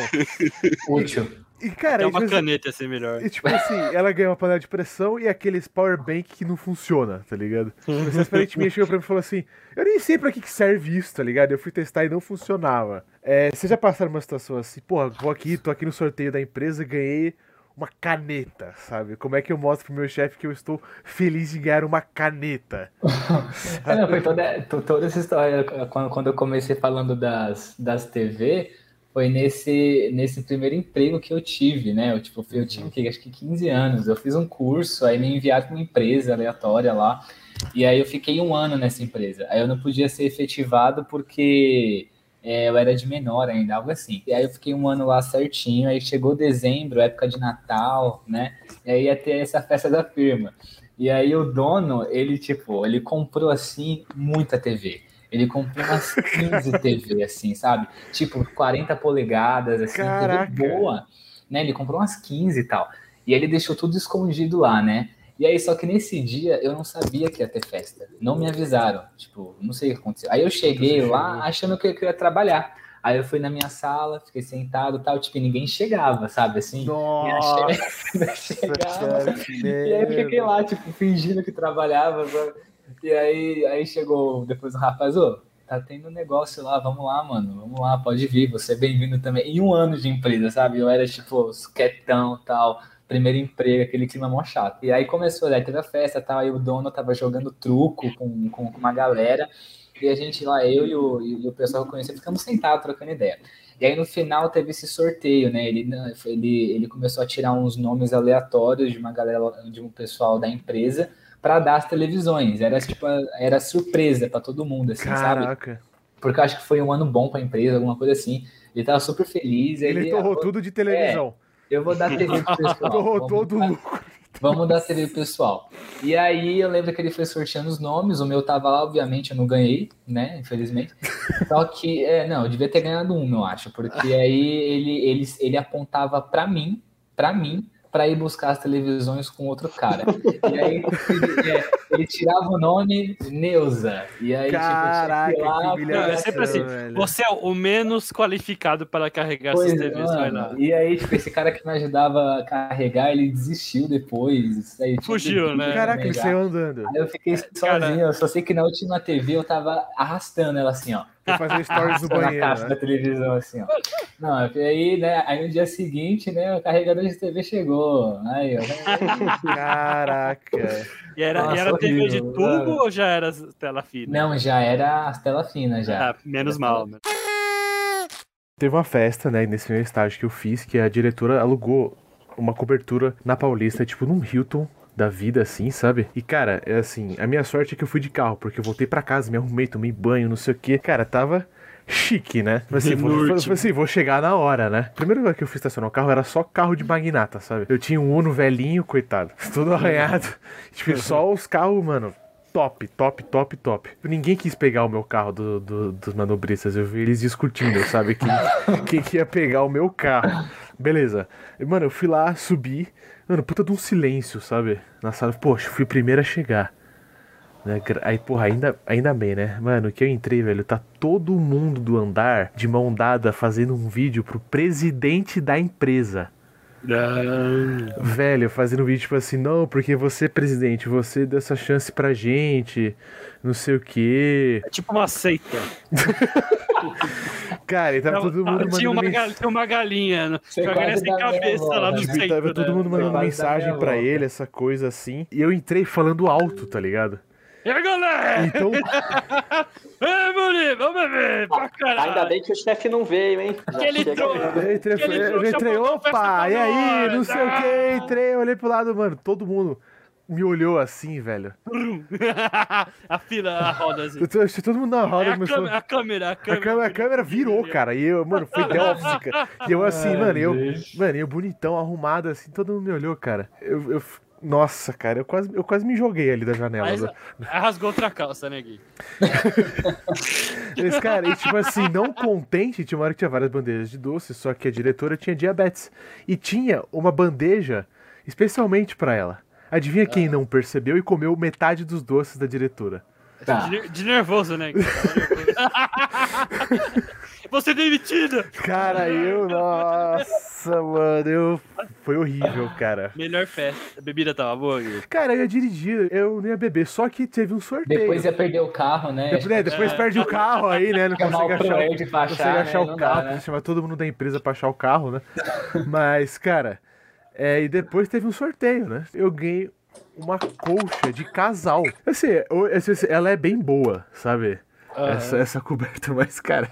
Útil. E, cara, É uma tipo assim, caneta ia ser melhor. e, tipo assim, ela ganhou uma panela de pressão e aqueles power bank que não funciona, tá ligado? Essa parente minha chegou pra mim e falou assim: Eu nem sei pra que, que serve isso, tá ligado? Eu fui testar e não funcionava. É, vocês já passaram uma situação assim, porra, vou aqui, tô aqui no sorteio da empresa e ganhei uma caneta, sabe? Como é que eu mostro pro meu chefe que eu estou feliz de ganhar uma caneta? É, não, foi toda, to- toda essa história, quando, quando eu comecei falando das, das TV, foi nesse, nesse primeiro emprego que eu tive, né? Eu, tipo, eu tinha, o quê? acho que 15 anos, eu fiz um curso, aí me enviaram para uma empresa aleatória lá, e aí eu fiquei um ano nessa empresa. Aí eu não podia ser efetivado porque é, eu era de menor ainda, algo assim. E aí eu fiquei um ano lá certinho, aí chegou dezembro, época de Natal, né? E aí ia ter essa festa da firma. E aí o dono, ele, tipo, ele comprou, assim, muita TV. Ele comprou umas 15 TV, assim, sabe? Tipo, 40 polegadas, assim, Caraca. TV boa. Né? Ele comprou umas 15 e tal. E aí ele deixou tudo escondido lá, né? E aí, só que nesse dia eu não sabia que ia ter festa. Não me avisaram. Tipo, não sei o que aconteceu. Aí eu cheguei lá achando que eu ia trabalhar. Aí eu fui na minha sala, fiquei sentado e tal. Tipo, ninguém chegava, sabe? Assim, Nossa, chegava. E aí eu fiquei lá, tipo, fingindo que trabalhava. E aí, aí chegou depois o rapaz, ô, tá tendo um negócio lá, vamos lá, mano, vamos lá, pode vir, você é bem-vindo também. E um ano de empresa, sabe? Eu era, tipo, quietão tal, primeiro emprego, aquele clima mó chato. E aí começou, aí teve a festa tal, aí o dono tava jogando truco com, com uma galera, e a gente lá, eu e o, e o pessoal que eu conhecia, ficamos sentados trocando ideia. E aí no final teve esse sorteio, né? Ele, ele, ele começou a tirar uns nomes aleatórios de uma galera, de um pessoal da empresa para dar as televisões. Era tipo, era surpresa para todo mundo, assim, sabe? Caraca. Porque eu acho que foi um ano bom para a empresa, alguma coisa assim. Ele tava super feliz. aí Ele torrou ah, tudo de televisão. Eu vou dar TV pro pessoal. torrou Vamos todo o dar- lucro. Vamos dar TV pro pessoal. E aí eu lembro que ele foi sorteando os nomes, o meu tava lá, obviamente eu não ganhei, né? Infelizmente. Só que, é, não, eu devia ter ganhado um, eu acho, porque aí ele, ele, ele apontava pra mim, pra mim, pra ir buscar as televisões com outro cara. E aí ele, é, ele tirava o nome Neuza. E aí, Caraca, tipo, tinha que Não, lá, é sempre assim. velho. Você é o menos qualificado para carregar Pois, essas TVs, lá. E aí, tipo, esse cara que me ajudava a carregar, ele desistiu depois. Aí, tinha Fugiu, né? Caraca, ele saiu andando. Aí eu fiquei Cara- sozinho, eu só sei que na última TV eu tava arrastando ela assim, ó. Fazer stories no Arrastando a banheiro, caixa né? da televisão, assim, ó. Não, e aí, né, aí no dia seguinte, né, o carregador de TV chegou. Aí, ó. Caraca. E era, Nossa, e era TV de tubo ou já era tela fina? Não, já era as tela fina, já. Ah, menos mal. né? Teve uma festa, né, nesse meu estágio que eu fiz, que a diretora alugou uma cobertura na Paulista, tipo num Hilton da vida, assim, sabe? E, cara, é assim, a minha sorte é que eu fui de carro, porque eu voltei pra casa, me arrumei, tomei banho, não sei o que. Cara, tava chique, né? Mas assim, vou, assim, vou chegar na hora, né? Primeiro lugar que eu fui estacionar o carro era só carro de magnata, sabe? Eu tinha um Uno velhinho, coitado, todo arranhado. Tipo, só os carros, mano, top, top, top, top. Ninguém quis pegar o meu carro do, do- dos manobristas. Eu vi eles discutindo, sabe? Quem, quem que ia pegar o meu carro. Beleza. Mano, eu fui lá, subi. Mano, puta de um silêncio, sabe? Na sala. Poxa, fui o primeiro a chegar. Né? Aí, porra, ainda, ainda bem, né? Mano, que eu entrei, velho, tá todo mundo do andar de mão dada fazendo um vídeo pro presidente da empresa. Velho, fazendo um vídeo tipo assim, não, porque você, presidente, você deu essa chance pra gente, não sei o quê. É tipo uma seita. Cara, e tava todo mundo tinha, mandando uma, mens- gal- tinha uma galinha, né? Tinha uma galinha sem cabeça lá no né? centro. Tava todo né? mundo mandando mensagem pra volta. ele, essa coisa assim. E eu entrei falando alto, tá ligado? E aí, galera? Então, Ei, bonito, vamos beber pra caralho. Ainda bem que o chefe não veio, hein? Aquele trono. eu entrei, eu trouxa entrei, opa, e aí, não sei o que, ah. entrei, olhei pro lado, mano, todo mundo me olhou assim, velho. a fila, a roda assim. Eu tô- Todo mundo na É roda a, começou... câmera, a câmera, a A câmera. a câmera virou, cara. E eu, mano, foi cara. E eu assim, Ai, mano, eu, Deus. mano, eu bonitão, arrumado, assim, todo mundo me olhou, cara. Eu, eu- nossa, cara, eu quase, eu quase me joguei ali da janela. Aí rasgou outra calça, né, Gui? Esse cara, e tipo assim, não contente, tinha uma hora que tinha várias bandejas de doce, só que a diretora tinha diabetes. E tinha uma bandeja especialmente pra ela. Adivinha quem não percebeu e comeu metade dos doces da diretora? Tá. De, de nervoso, né? Você é demitido! Cara, eu, nossa, mano, eu. Foi horrível, cara. Melhor festa. A bebida tava boa, Gui. Cara, eu ia dirigir, eu não ia beber, só que teve um sorteio. Depois ia perder o carro, né? Depois, né, depois perde o carro aí, né? Não Chamar consegue o achar, Proerd pra não consegue achar, achar né? o carro, dá, né? chamar todo mundo da empresa pra achar o carro, né? Mas, cara, é, e depois teve um sorteio, né? Eu ganhei uma colcha de casal. Assim, ela é bem boa, sabe? Essa, essa coberta, mas, cara,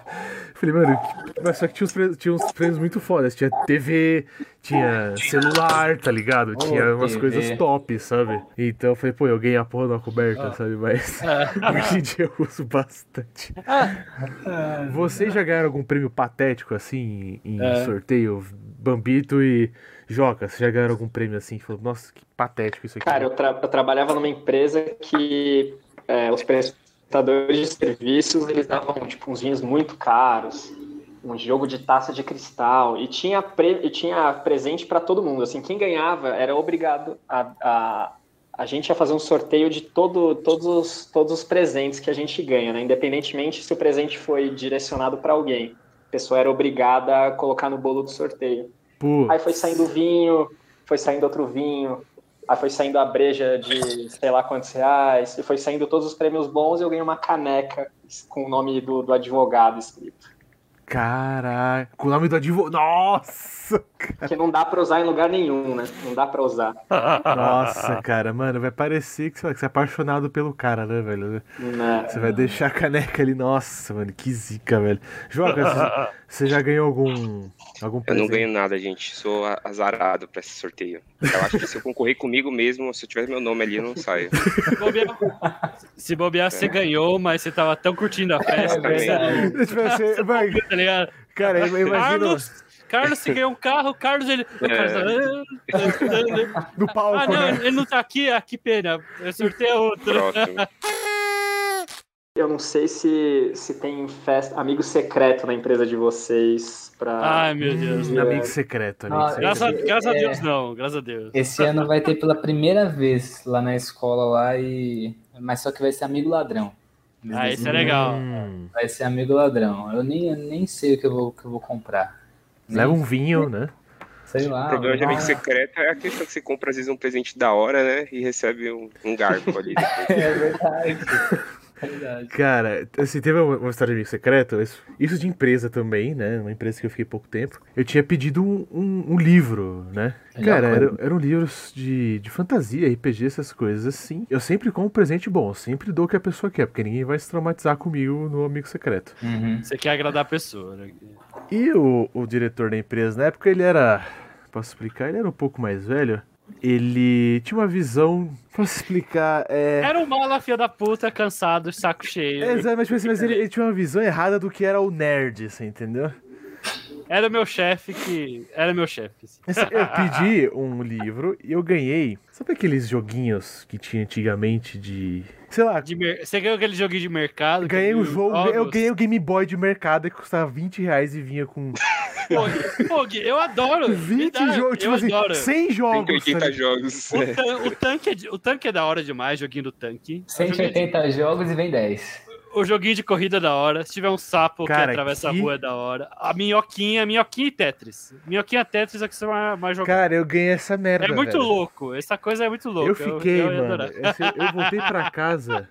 falei, mano, mas só que tinha uns, prêmios, tinha uns prêmios muito fodas. Tinha TV, tinha celular, tá ligado? Tinha umas TV. coisas top, sabe? Então eu falei, pô, eu ganhei a porra uma coberta, sabe? Mas hoje em dia eu uso bastante. Vocês já ganharam algum prêmio patético assim em É. sorteio? Bambito e Joca, vocês já ganharam algum prêmio assim? Falou, nossa, que patético isso aqui. Cara, eu, tra- eu trabalhava numa empresa que é, os prestadores de serviços eles davam tipo, uns vinhos muito caros, um jogo de taça de cristal e tinha, pre- e tinha presente para todo mundo. Assim, quem ganhava era obrigado a, a, a gente a fazer um sorteio de todo, todos, os, todos os presentes que a gente ganha, né? independentemente se o presente foi direcionado para alguém. A pessoa era obrigada a colocar no bolo do sorteio. Pô, Aí foi saindo vinho, foi saindo outro vinho, aí foi saindo a breja de sei lá quantos reais, e foi saindo todos os prêmios bons e eu ganhei uma caneca com o nome do, do advogado escrito. caraca, com o nome do advogado. Nossa, cara. Que não dá pra usar em lugar nenhum, né? Não dá pra usar. Nossa, cara, mano, vai parecer que, você é apaixonado pelo cara, né, velho? Né? Você vai deixar a caneca ali, nossa, mano, que zica, velho. Você, você já ganhou algum, algum Eu presente? não ganho nada, gente. Sou azarado pra esse sorteio. Eu acho que se eu concorrer comigo mesmo, se eu tiver meu nome ali, eu não saio. Se bobear, se bobear, você ganhou, mas você tava tão curtindo a festa. É. Tipo assim, vai, tá ligado? cara, eu imagino Carlos, Carlos, você ganhou um carro, Carlos, ele. o Carlos, ah, no palco, ah, não, né? ele não tá aqui, ah, que pena. Eu sorteio outro. Próximo. Eu não sei se, se tem festa, amigo secreto na empresa de vocês pra. Ai, meu Deus. Hum, amigo secreto, amigo Ah, secreto. Graças, a, graças a É. Deus, não. Graças a Deus. Esse ano vai ter pela primeira vez lá na escola lá e. Mas só que vai ser amigo ladrão. Ah, isso é legal. Hum, Vai ser amigo ladrão. Eu nem, eu nem sei o que eu vou, que eu vou comprar. Leva um vinho, né? Sei lá. O problema de amigo secreto é a questão que você compra, às vezes, um presente da hora, né? E recebe um, um garfo ali. É verdade. É. Cara, assim, teve uma, uma história de amigo secreto, isso, isso de empresa também, né? Uma empresa que eu fiquei pouco tempo. Eu tinha pedido um, um- um livro, né? Melhor Cara, eram, eram livros de, de fantasia, RPG, essas coisas assim. Eu sempre compro um presente bom, eu sempre dou o que a pessoa quer, porque ninguém vai se traumatizar comigo no amigo secreto. Uhum. Você quer agradar a pessoa, né? E o, o diretor da empresa, na época, ele era. Posso explicar? Ele era um pouco mais velho. Ele tinha uma visão. Posso explicar? É. Era um mala, filha da puta, cansado, saco cheio. É, exato, mas, tipo assim, mas ele, ele tinha uma visão errada do que era o nerd, você entendeu? Era meu chefe que. Era meu chefe. assim. Assim, Eu pedi um livro e eu ganhei. Sabe aqueles joguinhos que tinha antigamente de sei lá, De mer- Você ganhou aquele joguinho de mercado? ganhei um viu jogo, eu jogos? ganhei o Game Boy de mercado que custava 20 reais e vinha com Pô, Gui, eu adoro. me 20 dá, jogos, tipo eu assim, adoro. 100 jogos. 180 tá jogos. O, é. tan- o tanque é, de- o tanque é da hora demais, joguinho do tanque. O joguinho, de, 180 jogos e vem 10. O joguinho de corrida é da hora. Se tiver um sapo Cara, que atravessa que- a rua é da hora. A minhoquinha, minhoquinha e Tetris. Minhoquinha Tetris é que você vai, vai jogar. Cara, eu ganhei essa merda. é muito velho. louco. Essa coisa é muito louca. Eu fiquei, eu ia mano. Eu voltei pra casa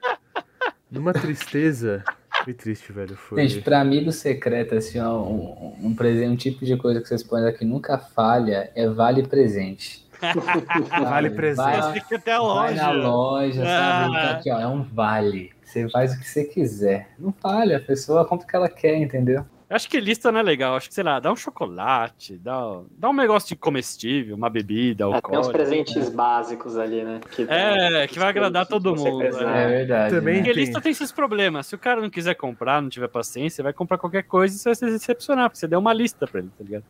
numa tristeza. Foi triste, velho. Foi. Gente, pra amigo secreto, assim, ó, um, um presente, um tipo de coisa que vocês põem aqui nunca falha é vale presente. Vale Sabe? presente. Vai, fica até a vai na loja. loja, sabe? Ah. Então, aqui, ó, é um vale. Você faz o que você quiser. Não falha, a pessoa compra o que ela quer, entendeu? Eu Acho que lista não é legal. Acho que, sei lá, dá um chocolate, dá, dá um negócio de comestível, uma bebida, É, tem uns presentes básicos ali, né? Que É, que vai agradar todo mundo, né? É verdade. Também né? Porque lista tem esses problemas. Se o cara não quiser comprar, não tiver paciência, vai comprar qualquer coisa e você vai se decepcionar, porque você deu uma lista pra ele, tá ligado?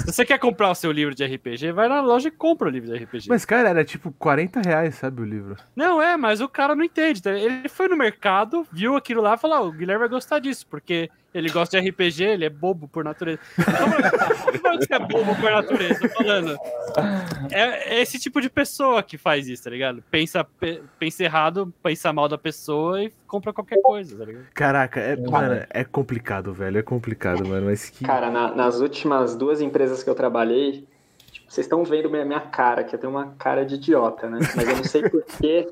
Se você quer comprar o seu livro de RPG, vai na loja e compra o livro de RPG. Mas, cara, era tipo 40 reais, sabe, o livro. Não é, mas o cara não entende. tá? Ele foi no mercado, viu aquilo lá e falou: "Ah, o Guilherme vai gostar disso, porque ele gosta de RPG, ele é bobo por natureza. Como como você é bobo por natureza? Tô falando. É, é esse tipo de pessoa que faz isso, tá ligado? Pensa, pe- pensa errado, pensa mal da pessoa e compra qualquer coisa, tá ligado? Caraca, é, Uhum. mano, é complicado, velho. É complicado, mano. Mas que. Cara, na- nas últimas duas empresas que eu trabalhei, tipo, vocês estão vendo minha, minha cara, que eu tenho uma cara de idiota, né? Mas eu não sei por que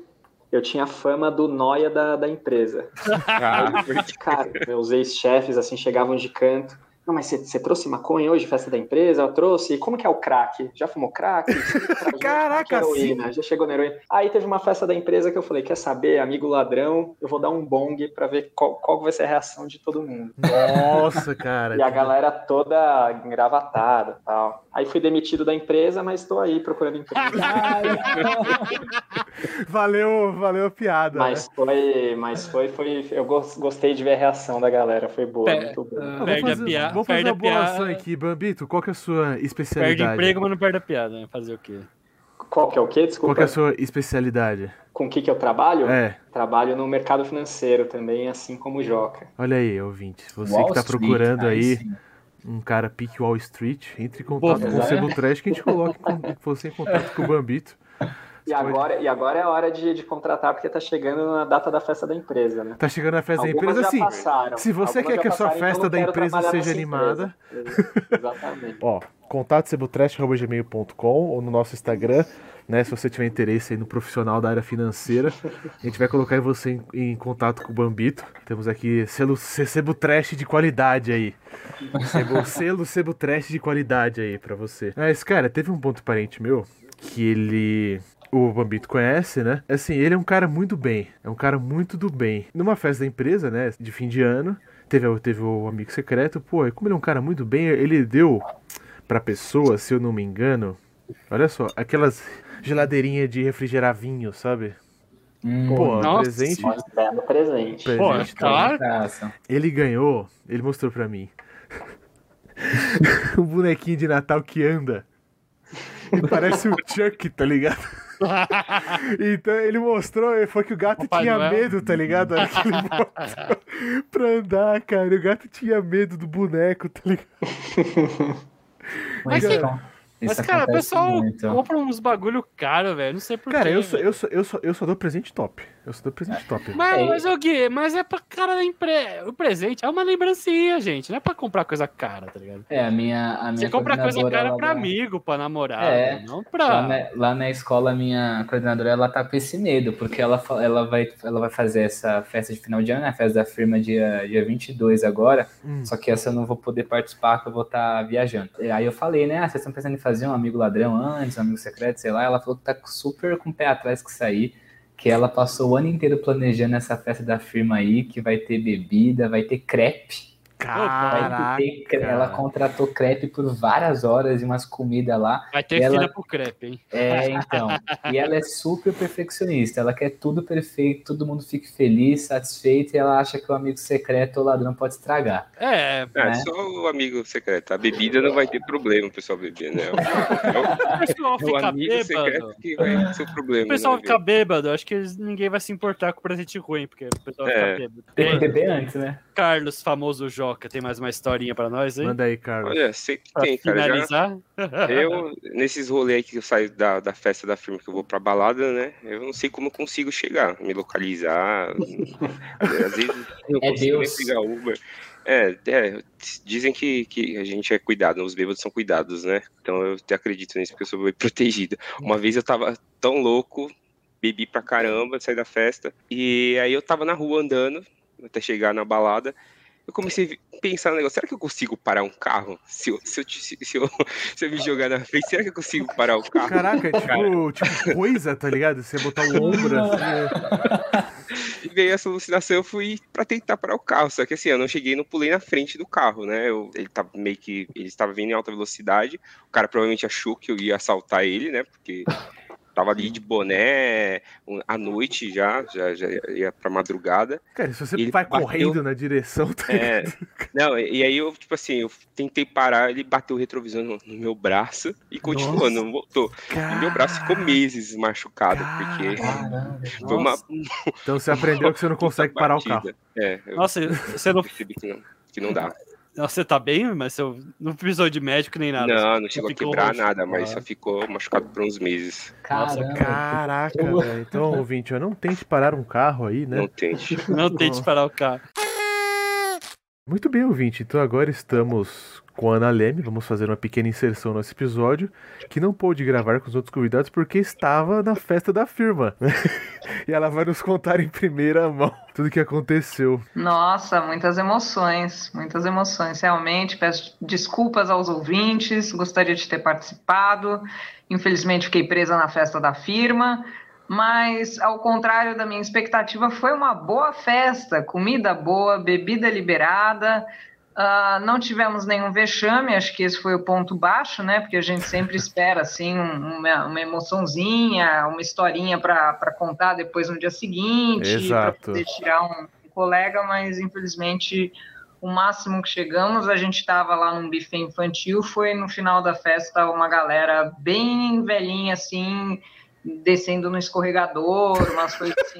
eu tinha fama do noia da, da empresa. Ah, Cara, meus ex-chefes, assim, chegavam de canto. Não, mas você, trouxe maconha hoje, festa da empresa? Eu trouxe. E como que é o crack? Já fumou crack? Gente Caraca, é heroína. Já chegou na heroína. Aí teve uma festa da empresa que eu falei, quer saber, amigo ladrão, eu vou dar um bong pra ver qual, qual vai ser a reação de todo mundo. Nossa, cara. E a galera toda engravatada e tal. Aí fui demitido da empresa, mas estou aí procurando emprego. Valeu, valeu a piada. mas foi, mas foi, foi. Eu gos- gostei de ver a reação da galera. Foi boa, Pe- muito boa. né? Ah, Perde vamos a fazer, pia- vamos fazer perde a uma boa ação piada. aqui, Bambito. Qual que é a sua especialidade? Perde emprego, mas não perde a piada, né? Fazer o quê? Qual que é o quê? Qual Desculpa. que é a sua especialidade? Com o que, que eu trabalho? É, Trabalho no mercado financeiro também, assim como o Joca. olha aí, ouvinte. Você Wall que tá Street, procurando aí sim. Um cara pique Wall Street, entre em contato Pô, com o é. Sebo Trash que a gente coloca com- você em contato com o Bambito. E agora, e agora é a hora de, de contratar, porque tá chegando na data da festa da empresa, né? Tá chegando a festa da Algumas empresa já assim. passaram. se você Algumas quer que a sua passaram, festa da empresa seja animada. empresa. Exatamente. Ó, contato cebotrash.gmail.com ou no nosso Instagram, né? Se você tiver interesse aí no profissional da área financeira, a gente vai colocar você em, em contato com o Bambito. Temos aqui selo Sebo Trash de qualidade aí. Sebo, selo Sebo Trash de qualidade aí pra você. Mas, cara, teve um ponto parente meu que ele. O Bambito conhece, né? Assim, ele é um cara muito bem. É um cara muito do bem. Numa festa da empresa, né? De fim de ano, teve, teve o amigo secreto. Pô, e como ele é um cara muito bem, ele deu pra pessoa, se eu não me engano, olha só, aquelas geladeirinhas de refrigerar vinho, sabe? Hum, Pô, Nossa presente, demos presente. presente. Pô, tá? claro. Graça. Ele ganhou, ele mostrou pra mim. um bonequinho de Natal que anda. E parece o Chuck, tá ligado? Então ele mostrou, foi que o gato Papai tinha Noel. medo, tá ligado? Que ele botou pra andar, cara. O gato tinha medo do boneco, tá ligado? Mas, isso- Mas, isso cara, o pessoal muito. compra uns bagulho caro, velho. Não sei porquê. Cara, eu sou, eu, sou, eu, sou, eu só dou presente top. Eu só dou presente top. Mas, É. mas, ô Gui, mas é pra cara da empresa. O presente é uma lembrancinha, gente. Não é pra comprar coisa cara, tá ligado? É, a minha, a minha Você compra coisa cara ela pra amigo, pra namorado, É. não Lá pra. na, lá na escola, a minha coordenadora, ela tá com esse medo, porque ela, ela, vai, ela vai fazer essa festa de final de ano, né? A festa da firma dia, dia 22 agora, Hum. só que essa eu não vou poder participar, que eu vou estar viajando. E Aí eu falei, né, ah, vocês estão pensando em fazer um amigo ladrão antes, um amigo secreto, sei lá, ela falou que tá super com o pé atrás que sair, que ela passou o ano inteiro planejando essa festa da firma aí, que vai ter bebida, vai ter crepe, Ter Caraca. ela contratou crepe por várias horas e umas comidas lá. Vai ter Ela- fila pro crepe, hein? É, então. e ela é super perfeccionista. Ela quer tudo perfeito, todo mundo fique feliz, satisfeito, e ela acha que o amigo secreto ou ladrão pode estragar. É, É, né? só o amigo secreto. A bebida não vai ter problema o pessoal beber, né? É o, o pessoal é o fica amigo bêbado. secreto que vai ser o problema. O pessoal né, fica bêbado, acho que ninguém vai se importar com presente ruim, porque o pessoal É. fica bêbado. Tem que beber antes, né? Carlos, famoso Joca, tem mais uma historinha pra nós aí? Manda aí, Carlos. Olha, sei que Pra tem, cara. Já, finalizar? eu, nesses rolês aí que eu saio da, da festa da firma que eu vou pra balada, né? Eu não sei como eu consigo chegar, me localizar. Às vezes eu É consigo Deus. pegar Uber. É, é, dizem que, que a gente é cuidado, os bêbados são cuidados, né? Então eu até acredito nisso, porque eu sou bem protegido. Uma vez eu tava tão louco, bebi pra caramba, saí da festa, e aí eu tava na rua andando, até chegar na balada, eu comecei a pensar no negócio, será que eu consigo parar um carro? Se eu, se eu, se eu, se eu me jogar na frente, será que eu consigo parar o carro? Caraca, é tipo, tipo coisa, tá ligado? Você botar o ombro assim. E veio essa alucinação, eu fui pra tentar parar o carro. Só que assim, eu não cheguei, não pulei na frente do carro, né? Eu, ele tava meio que. Ele estava vindo em alta velocidade. O cara provavelmente achou que eu ia assaltar ele, né? Porque tava ali de boné à noite já, já, já ia pra madrugada. Cara, se você Ele vai bateu- correndo na direção, tá É, não, e e aí eu, tipo assim, eu tentei parar, ele bateu o retrovisor no, no meu braço e continuou, não voltou. E meu braço ficou meses machucado, porque Caramba. foi uma, Então você aprendeu que você não consegue parar o carro. É, eu Nossa, você não, percebi que não, que não dá. Nossa, você tá bem, mas você não precisou de médico nem nada. Não, não chegou a ficou quebrar roxo. nada, mas Ah. só ficou machucado por uns meses. Caramba. Caraca, Eu- velho. Então, ouvinte, eu não tente parar um carro aí, né? Não tente. Não tente parar o carro. Muito bem, ouvinte. Então agora estamos com a Ana Leme. Vamos fazer uma pequena inserção nesse episódio. Que não pôde gravar com os outros convidados porque estava na festa da firma. e ela vai nos contar em primeira mão tudo o que aconteceu. Nossa, muitas emoções, muitas emoções, realmente. Peço desculpas aos ouvintes, gostaria de ter participado. Infelizmente, fiquei presa na festa da firma. Mas, ao contrário da minha expectativa, foi uma boa festa, comida boa, bebida liberada. Ah, não tivemos nenhum vexame, acho que esse foi o ponto baixo, né? Porque a gente sempre espera assim um- uma, uma emoçãozinha, uma historinha para contar depois no dia seguinte, para poder tirar um colega, mas infelizmente o máximo que chegamos, a gente estava lá num buffet infantil, foi no final da festa uma galera bem velhinha assim, descendo no escorregador, umas coisas assim,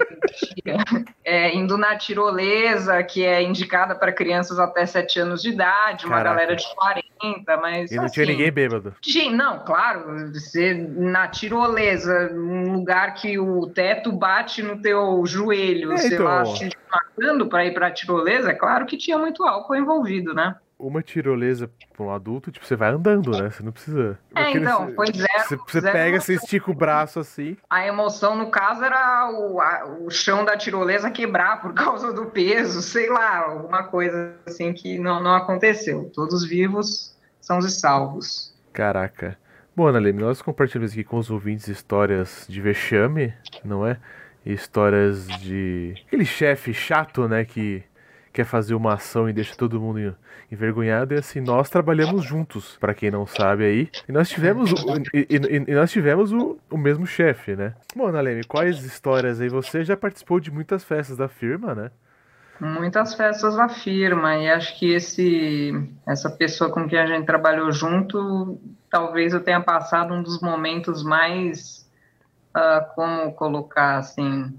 é, indo na tirolesa, que é indicada para crianças até 7 anos de idade, uma Caraca. galera de 40, mas E não tinha assim, ninguém bêbado. Sim, não, claro, você na tirolesa, num lugar que o teto bate no teu joelho, É, sei então. lá, se matando para ir para tirolesa, é claro que tinha muito álcool envolvido, né? Uma tirolesa pra um adulto, tipo, você vai andando, né? Você não precisa. É, Aquele- então, pois é. Você, você zero pega, você estica o braço assim. A emoção, no caso, era o, a- o chão da tirolesa quebrar por causa do peso, sei lá, alguma coisa assim que não, não aconteceu. Todos vivos são os salvos. Caraca. Bom, Ana Leme, nós compartilhamos aqui com os ouvintes histórias de vexame, não é? Histórias de. Aquele chefe chato, né? Que quer fazer uma ação e deixa todo mundo en- envergonhado. E assim, nós trabalhamos juntos, pra quem não sabe aí. E nós tivemos o, e, e- e nós tivemos o, o mesmo chefe, né? Bom, Ana Leme, quais histórias aí? Você já participou de muitas festas da firma, né? Muitas festas da firma, e acho que esse, essa pessoa com quem a gente trabalhou junto, talvez eu tenha passado um dos momentos mais, ah, como colocar assim,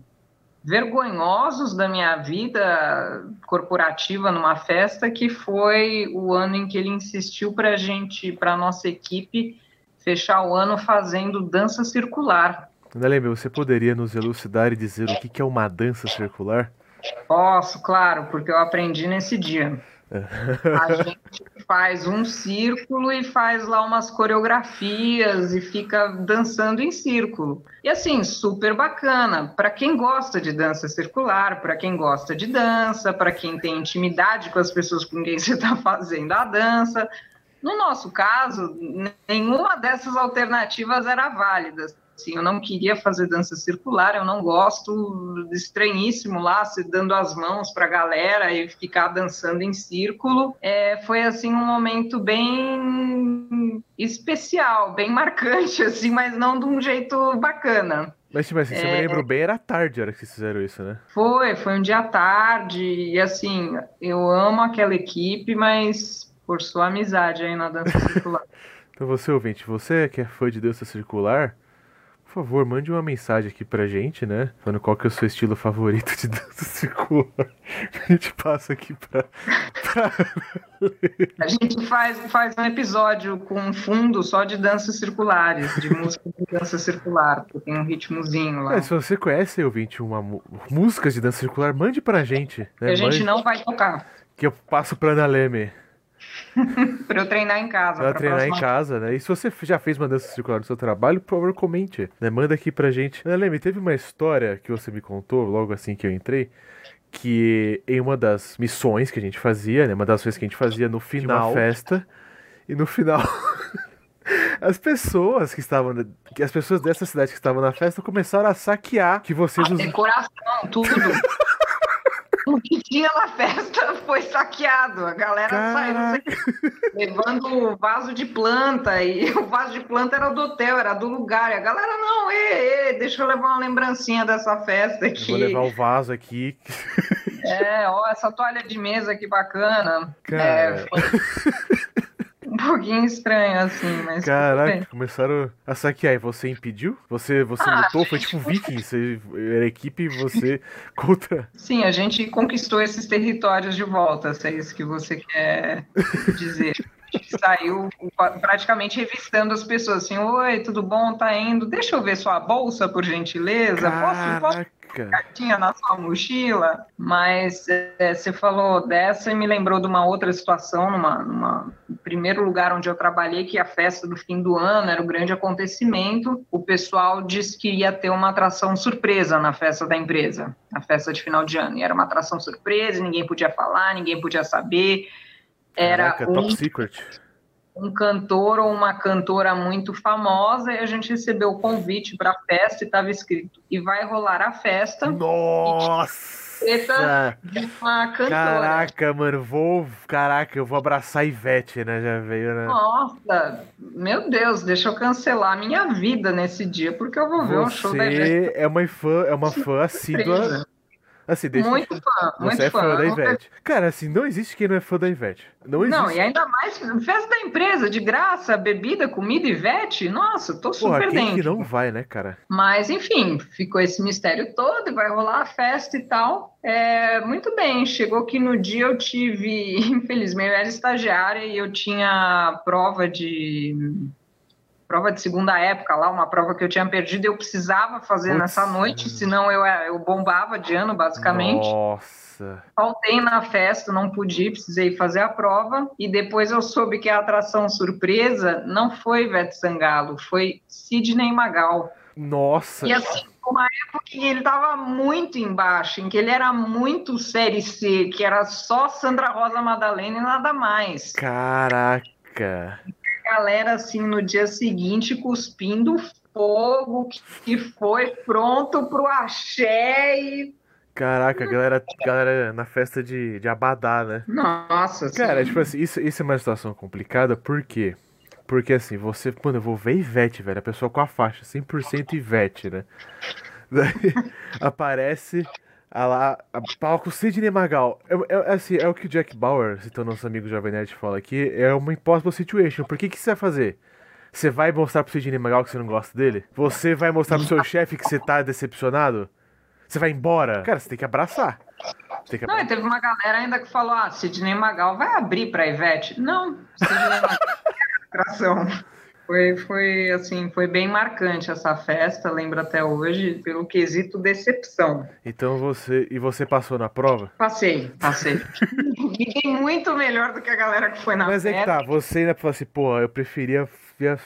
vergonhosos da minha vida corporativa numa festa, que foi o ano em que ele insistiu para a gente, para nossa equipe, fechar o ano fazendo dança circular. Leme, você poderia nos elucidar e dizer o que que é uma dança circular? Posso, claro, porque eu aprendi nesse dia. A gente faz um círculo e faz lá umas coreografias e fica dançando em círculo. E assim, super bacana. Para quem gosta de dança circular, para quem gosta de dança, para quem tem intimidade com as pessoas com quem você está fazendo a dança. No nosso caso, nenhuma dessas alternativas era válida. Assim, eu não queria fazer dança circular, eu não gosto estranhíssimo lá, se dando as mãos para a galera e ficar dançando em círculo. É, foi assim um momento bem especial, bem marcante, assim, mas não de um jeito bacana. Mas, tipo assim, se eu me É. lembro bem, era tarde a hora que vocês fizeram isso, né? Foi, foi um dia tarde, e assim, eu amo aquela equipe, mas por sua amizade aí na dança circular. Então você, ouvinte, você que é fã de dança circular, favor, mande uma mensagem aqui pra gente, né? Falando qual que é o seu estilo favorito de dança circular. A gente passa aqui pra... pra... A gente faz, faz um episódio com um fundo só de danças circulares, de música de dança circular, porque tem um ritmozinho lá. É, se você conhece, ouvinte, uma músicas de dança circular, mande pra gente. Né? Que a gente Mande- não vai tocar, Que eu passo pra Ana Leme. para eu treinar em casa. Pra pra treinar em próxima- casa, né? E se você já fez uma dança circular no seu trabalho, por favor, comente. Né? Manda aqui pra gente. Ana Leme, teve uma história que você me contou logo assim que eu entrei. Que em uma das missões que a gente fazia, né? Uma das coisas que a gente fazia no final da festa. E no final. As pessoas que estavam. que As pessoas dessa cidade que estavam na festa começaram a saquear que vocês. os- Decoração, tudo. o que tinha na festa foi saqueado. A galera saiu levando vaso de planta. E o vaso de planta era do hotel, era do lugar. E a galera, não, ê, ê, deixa eu levar uma lembrancinha dessa festa aqui. Vou levar o vaso aqui. É, ó, essa toalha de mesa que bacana. Cara. É, foi um pouquinho estranho, assim, mas. Caraca, começaram a saquear. E você impediu? Você, você Ah, lutou? Foi tipo Viking. Você era equipe você contra. Sim, a gente conquistou esses territórios de volta, se é isso que você quer dizer. A gente saiu praticamente revistando as pessoas, assim, oi, tudo bom, tá indo? Deixa eu ver sua bolsa, por gentileza. Posso, posso Caraca. cartinha na sua mochila? Mas é, você falou dessa e me lembrou de uma outra situação, numa, numa no primeiro lugar onde eu trabalhei, que a festa do fim do ano era o grande acontecimento. O pessoal disse que ia ter uma atração surpresa na festa da empresa, na festa de final de ano. E era uma atração surpresa, ninguém podia falar, ninguém podia saber. Era Caraca, um top secret. um cantor ou uma cantora muito famosa e a gente recebeu o convite para a festa e estava escrito e vai rolar a festa Nossa! de uma cantora. Caraca, mano, vou. Caraca, eu vou abraçar a Ivete, né? Já veio, né? Nossa, meu Deus, deixa eu cancelar a minha vida nesse dia porque eu vou ver um show da Ivete. Você é uma fã, é uma fã assídua. Assim, deixa Muito fã, muito Você é fã da Ivete. Cara, assim, não existe quem não é fã da Ivete. Não existe. Não, e ainda mais festa da empresa, de graça, bebida, comida, Ivete. Nossa, tô Porra, super quem que dentro. não vai, né, cara? Mas, enfim, ficou esse mistério todo e vai rolar a festa e tal. É, muito bem, chegou que no dia eu tive, infelizmente, eu era estagiária e eu tinha prova de prova de segunda época lá, uma prova que eu tinha perdido eu precisava fazer nessa noite, senão eu, eu bombava de ano, basicamente. Nossa. Faltei na festa, não pude, precisei fazer a prova. E depois eu soube que a atração surpresa não foi Ivete Sangalo, foi Sidney Magal. Nossa. E assim, uma época que ele tava muito embaixo, em que ele era muito série C, que era só Sandra Rosa Madalena e nada mais. Caraca. Galera, assim, no dia seguinte, cuspindo fogo, que foi pronto pro axé e... Caraca, a galera, galera na festa de, de Abadá, né? Nossa, Cara, tipo assim, isso, isso é uma situação complicada, por quê? Porque assim, você, mano, eu vou ver Ivete, velho, a pessoa com a faixa, 100% Ivete, né? Daí aparece a lá, a palco Sidney Magal. É, é, assim, é o que o Jack Bauer, citando nosso amigo Jovem Nerd, fala aqui, é uma impossible situation. Por que que você vai fazer? Você vai mostrar pro Sidney Magal que você não gosta dele? Você vai mostrar pro seu chefe que você tá decepcionado? Você vai embora? Cara, você tem que abraçar. Tem que Não, teve uma galera ainda que falou: ah, Sidney Magal vai abrir pra Ivete. Não, Sidney Magal é atração. Foi, foi, assim, foi bem marcante essa festa, lembro até hoje, pelo quesito decepção. Então você. E você passou na prova? Passei, passei. Fiquei muito melhor do que a galera que foi na Mas é que festa. tá, você ainda falou assim, pô, eu preferia ver,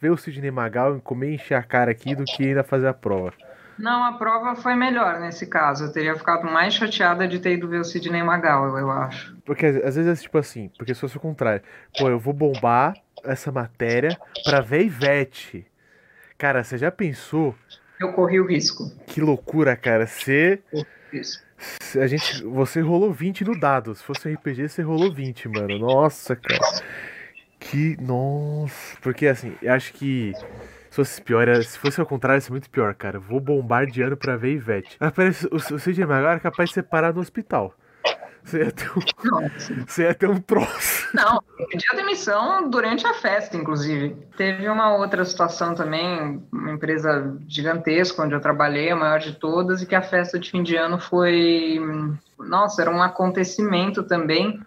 ver o- Sidney Magal e comer e encher a cara aqui do que ainda fazer a prova. Não, a prova foi melhor nesse caso. Eu teria ficado mais chateada de ter ido ver o Sidney Magal, eu acho. Porque às vezes é tipo assim, porque se fosse o contrário, pô, eu vou bombar essa matéria pra ver Ivete. Cara, você já pensou Eu corri o risco. que loucura, cara? Você. A gente, você rolou 20 no dado. Se fosse um RPG, você rolou 20, mano. Nossa, cara. Que. Nossa. Porque assim, eu acho que. Se fosse pior, era- se fosse ao contrário, ia ser muito pior, cara. Vou bombardeando pra ver Ivete. Aparece, o, o CJ Magal era capaz de ser parar no hospital. Você ia ter um, você ia ter um troço. Não, eu pedi a demissão durante a festa, inclusive. Teve uma outra situação também, uma empresa gigantesca onde eu trabalhei, a maior de todas, e que a festa de fim de ano foi. Nossa, era um acontecimento também.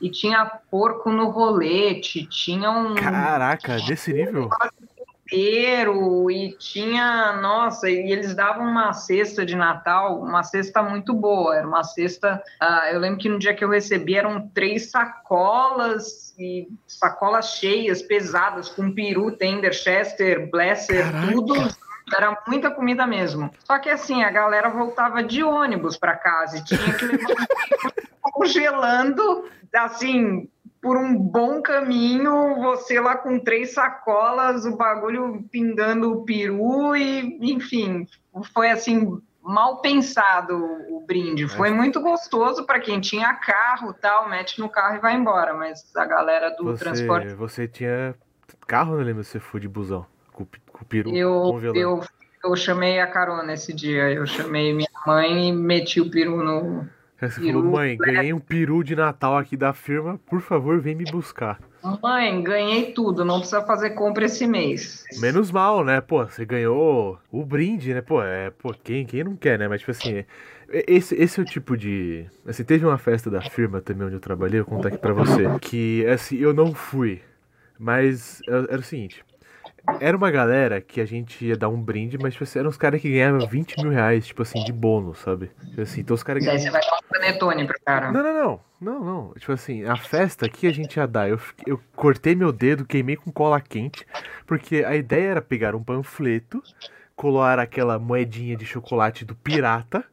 E tinha porco no rolete, tinha um Caraca, desse nível? Inteiro e tinha, nossa, e eles davam uma cesta de Natal, uma cesta muito boa, era uma cesta, ah, eu lembro que no dia que eu recebi eram três sacolas e sacolas cheias, pesadas, com peru, tender, chester, blesser, Caraca. tudo, era muita comida mesmo. Só que assim, a galera voltava de ônibus para casa e tinha que levar congelando, assim, por um bom caminho, você lá com três sacolas, o bagulho pingando o peru e, enfim, foi assim mal pensado o brinde. Foi muito gostoso para quem tinha carro, tal, mete no carro e vai embora, mas a galera do transporte Você, você tinha carro, não lembro se você foi de busão. Com, com peru eu, congelando. eu, eu chamei a carona esse dia. Eu chamei minha mãe e meti o peru no. Aí você peru, falou, mãe, ganhei um peru de Natal aqui da firma, por favor, vem me buscar. Mãe, ganhei tudo, não precisa fazer compra esse mês. Menos mal, né? Pô, você ganhou o brinde, né? Pô, é, pô, quem, quem não quer, né? Mas, tipo assim, é- esse, esse é o tipo de. Assim, teve uma festa da firma também onde eu trabalhei, eu vou contar aqui pra você. Que, assim, eu não fui. Mas era, era o seguinte. Era uma galera que a gente ia dar um brinde, mas, tipo assim, eram uns caras que ganhavam 20 mil reais, tipo assim, de bônus, sabe? Tipo assim, então os caras Daí ganhavam. você vai dar um panetone pro cara. Não, não, não. Não, não. Tipo assim, a festa que a gente ia dar, eu, eu cortei meu dedo, queimei com cola quente, porque a ideia era pegar um panfleto, colar aquela moedinha de chocolate do pirata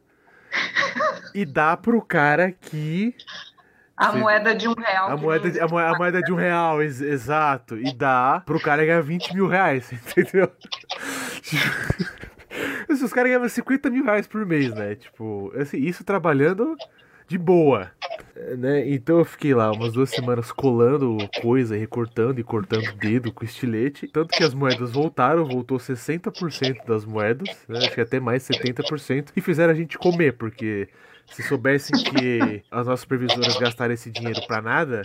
e dar pro cara que. A Sim. moeda de um real. A moeda, de- a, moeda, a moeda de um real, ex- exato. E dá pro cara ganhar 20 mil reais, entendeu? Tipo, Os caras ganhavam 50 mil reais por mês, né? Tipo, assim, isso trabalhando de boa. Né? Então eu fiquei lá umas duas semanas colando coisa, recortando e cortando o dedo com estilete. Tanto que as moedas voltaram, voltou 60% das moedas, né? acho que até mais 70%, e fizeram a gente comer, porque se soubessem que as nossas supervisoras gastaram esse dinheiro pra nada,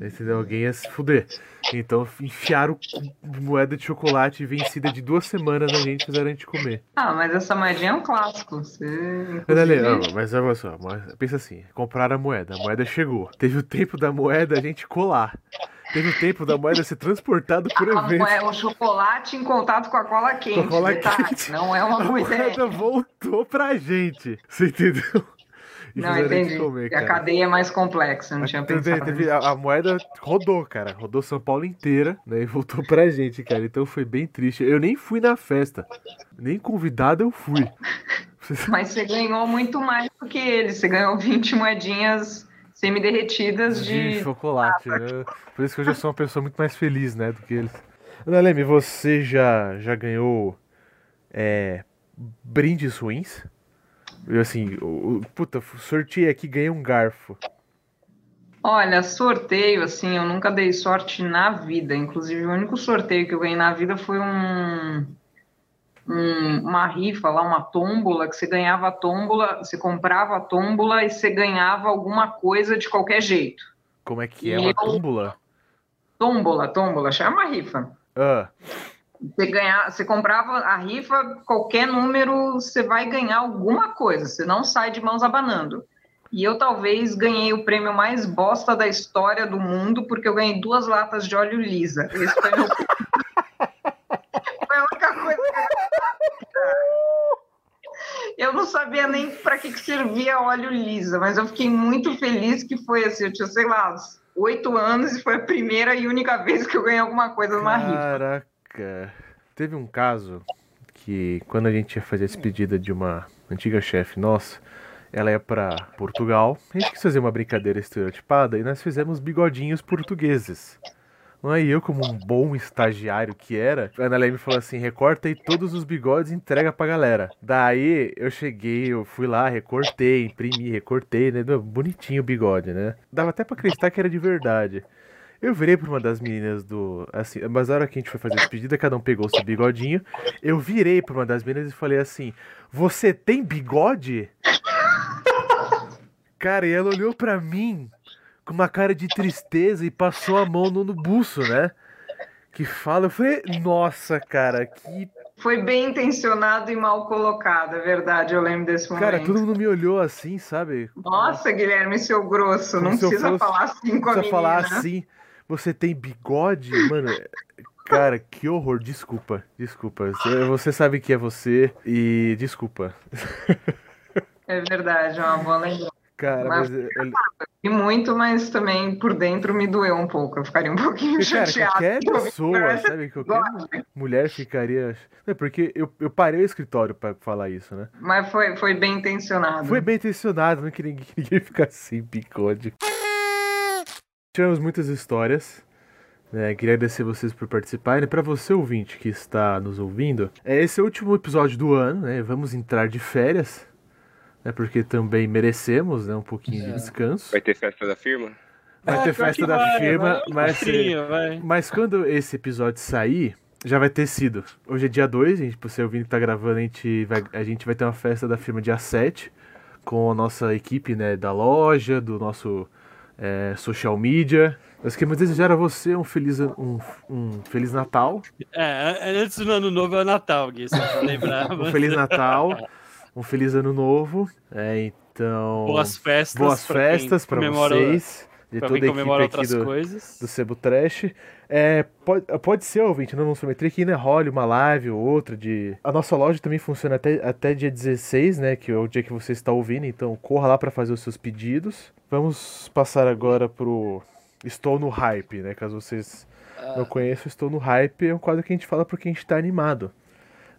entendeu? Alguém ia se fuder. Então enfiaram moeda de chocolate vencida de duas semanas na gente fizeram a gente comer. Ah, mas essa moedinha é um clássico. Você, inclusive, ó, mas olha só, mas pensa assim, compraram a moeda, a moeda chegou. Teve o tempo da moeda a gente colar. Teve o tempo da moeda ser transportado por a evento. moeda- o chocolate em contato com a cola quente. Com a cola detalhe, quente. Não é uma A boa ideia. moeda voltou pra gente. Você entendeu? E Não, a entendi. comer, a cadeia é mais complexa, não tinha Teve- pensado. teve- a, a moeda rodou, cara. Rodou São Paulo inteira, né? E voltou pra gente, cara. Então foi bem triste. Eu nem fui na festa. Nem convidado eu fui. Mas você ganhou muito mais do que ele. Você ganhou 20 moedinhas semi-derretidas De de. chocolate, né? Por isso que eu já sou uma pessoa muito mais feliz, né? Do que eles. Ana Leme, você já, já ganhou é, brindes ruins? Eu assim, o- puta, sorteio aqui, ganhei um garfo. Olha, sorteio, assim, eu nunca dei sorte na vida. Inclusive, o único sorteio que eu ganhei na vida foi um, um- uma rifa lá, uma tômbola, que você ganhava a tômbola, você comprava a tômbola e você ganhava alguma coisa de qualquer jeito. Como é que é? E Uma eu- túmbula? Tômbola, tômbola, chama rifa. Ah, Você, ganhar, você comprava a rifa, qualquer número, você vai ganhar alguma coisa, você não sai de mãos abanando. E eu talvez ganhei o prêmio mais bosta da história do mundo, porque eu ganhei duas latas de óleo lisa. Esse foi meu. foi a única coisa que eu não sabia nem para que, que servia óleo lisa, mas eu fiquei muito feliz que foi assim. Eu tinha, sei lá, oito anos e foi a primeira e única vez que eu ganhei alguma coisa numa rifa. caraca. Teve um caso que quando a gente ia fazer a despedida de uma antiga chefe nossa, ela ia pra Portugal. A gente quis fazer uma brincadeira estereotipada e nós fizemos bigodinhos portugueses. Aí eu, como um bom estagiário que era, a Ana Leme falou assim: recorta aí todos os bigodes e entrega pra galera. Daí eu cheguei, eu fui lá, recortei, imprimi, recortei, né? Bonitinho o bigode, né? Dava até pra acreditar que era de verdade. Eu virei pra uma das meninas do. Assim, mas na hora que a gente foi fazer a despedida, cada um pegou o seu bigodinho. Eu virei pra uma das meninas e falei assim: Você tem bigode? Cara, e ela olhou pra mim com uma cara de tristeza e passou a mão no, no buço, né? Que fala, eu falei, nossa, cara, que. Foi bem intencionado e mal colocado, é verdade, eu lembro desse momento. Cara, todo mundo me olhou assim, sabe? Nossa, Guilherme, seu grosso, Como não se eu precisa fosse- falar assim com a Precisa menina. falar assim, você tem bigode? Mano, cara, que horror, desculpa, desculpa. Você- Você sabe que é você e desculpa. É verdade, é uma boa lembrança. Cara, Mas- mas. eu- E muito, mas também por dentro me doeu um pouco. Eu ficaria um pouquinho Porque, cara, chateada. qualquer pessoa, sabe? Qualquer mulher ficaria. É porque eu, eu parei o escritório pra falar isso, né? Mas foi, foi bem intencionado. Foi bem intencionado, não queria que ninguém ficasse sem bigode. Tivemos muitas histórias. Né? Queria agradecer vocês por participarem. Para você, ouvinte, que está nos ouvindo, é esse é o último episódio do ano, né? Vamos entrar de férias. Né? Porque também merecemos né? um pouquinho de descanso. Vai ter festa da firma? Vai É, ter festa da vai, firma, vai, mas. vai. Mas quando esse episódio sair, já vai ter sido. Hoje é dia 2, a gente, você ouvindo que tá gravando, a gente, vai, a gente vai ter uma festa da firma dia 7, com a nossa equipe né, da loja, do nosso é, social media. Nós queremos desejar a você um feliz, um, um feliz Natal, É, antes do ano novo é o Natal, Gui, só pra lembrar. um feliz Natal, um feliz ano novo. É, então, Boas festas. boas festas comemora- vocês, de Pra toda a equipe aqui outras do, coisas. do Sebo Trash. É, pode, pode ser, ouvinte, não vamos prometer que ainda role uma live ou outra de... A nossa loja também funciona até, até dia 16, né, que é o dia que você está ouvindo, então corra lá para fazer os seus pedidos. Vamos passar agora pro Estou no Hype, né, caso vocês não conheçam, Estou no Hype é um quadro que a gente fala porque a gente tá animado.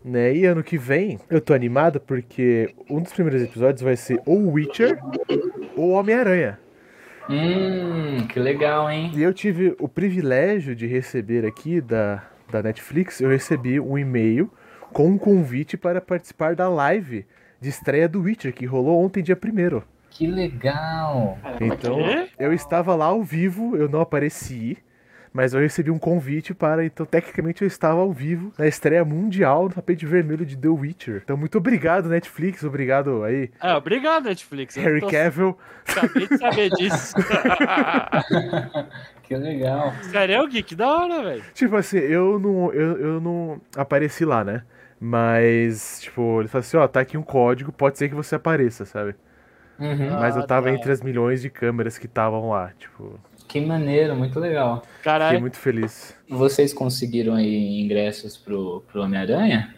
Né? E ano que vem eu tô animado porque um dos primeiros episódios vai ser ou Witcher ou Homem-Aranha. Hum, que legal, hein? E eu tive o privilégio de receber aqui da, da Netflix, eu recebi um e-mail com um convite para participar da live de estreia do Witcher, que rolou ontem, dia 1 Que legal. Então, quê? eu estava lá ao vivo, eu não apareci, mas eu recebi um convite para, então, tecnicamente eu estava ao vivo na estreia mundial no tapete vermelho de The Witcher. Então, muito obrigado, Netflix, obrigado aí, É, obrigado, Netflix. eu Harry tô- Cavill. Acabei de saber disso. Que legal. Sério, Gui, que da hora, velho. Tipo assim, eu não, eu, eu não apareci lá, né? Mas, tipo, ele falou assim, ó, tá aqui um código, pode ser que você apareça, sabe? Uhum. Mas eu Ah, tava tá. entre as milhões de câmeras que estavam lá, tipo, Que maneiro, muito legal. fiquei Caralho. muito feliz. Vocês conseguiram aí ingressos pro, pro Homem-Aranha?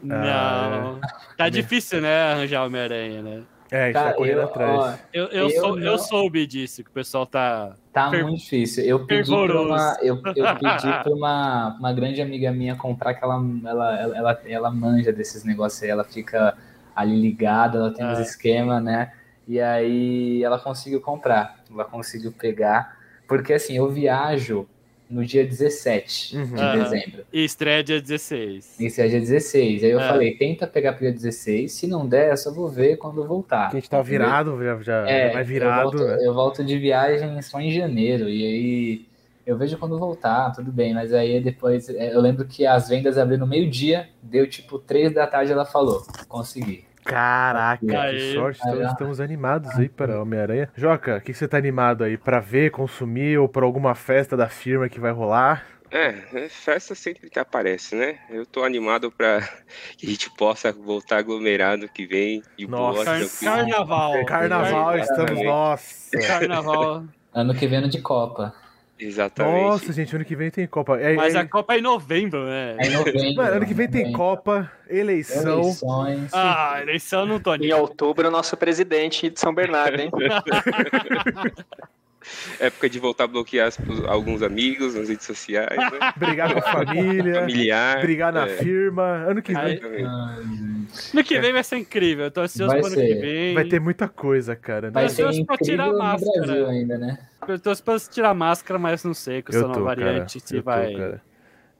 Não. Tá difícil, né, arranjar Homem-Aranha, né? É, a gente Cara, tá correndo eu- atrás. ó, Eu, eu, Eu sou, eu não- soube disso, que o pessoal tá. Tá Fer- muito difícil. Eu pedi pra fervoroso. uma, eu, eu pedi pra uma, uma grande amiga minha comprar que ela, ela, ela, ela, ela manja desses negócios aí, ela fica ali ligada, ela tem uns Ah. esquemas, né? E aí ela conseguiu comprar, ela conseguiu pegar, porque assim, eu viajo no dia 17 Uhum. de dezembro. E estreia dia 16. Esse é dia 16. Aí eu É. falei, tenta pegar pro dia 16, se não der, eu só vou ver quando voltar. Que a gente tá virado, já, já É, vai virado, eu volto, né? eu volto de viagem só em janeiro, e aí eu vejo quando voltar, tudo bem, mas aí depois, é, eu lembro que as vendas abriram no meio-dia, deu tipo três da tarde, ela falou, consegui. Caraca, que Aí. sorte, então estamos animados aí para Homem-Aranha. Joca, o que, que você tá animado aí? Pra ver, consumir ou pra alguma festa da firma que vai rolar? É, é, festa sempre que aparece, né? Eu tô animado pra que a gente possa voltar aglomerado que vem de Nossa. boa. Carnaval. Carnaval, Exatamente. estamos, nossa. Carnaval. Ano que vem ano de Copa. Exatamente. Nossa, gente, ano que vem tem Copa. É, Mas é- a Copa é em novembro, né? Aí novembro, Mano, ano que vem tem novembro, Copa, eleição. Eleições. Ah, eleição não tô Em outubro, nosso presidente de São Bernardo, hein? Época de voltar a bloquear alguns amigos nas redes sociais, né? Brigar com a família, Familiar. brigar na é. firma. Ano que vem Aí- Exatamente. Ai, gente. No que vem vai ser incrível. Eu tô ansioso Vai pro ano que vem. vai ter muita coisa, cara. Vai né? ser torço pra tirar incrível a máscara. Brasil ainda, né? Eu tô pra tirar a máscara, mas não sei com essa nova tô, variante se tô, vai. cara.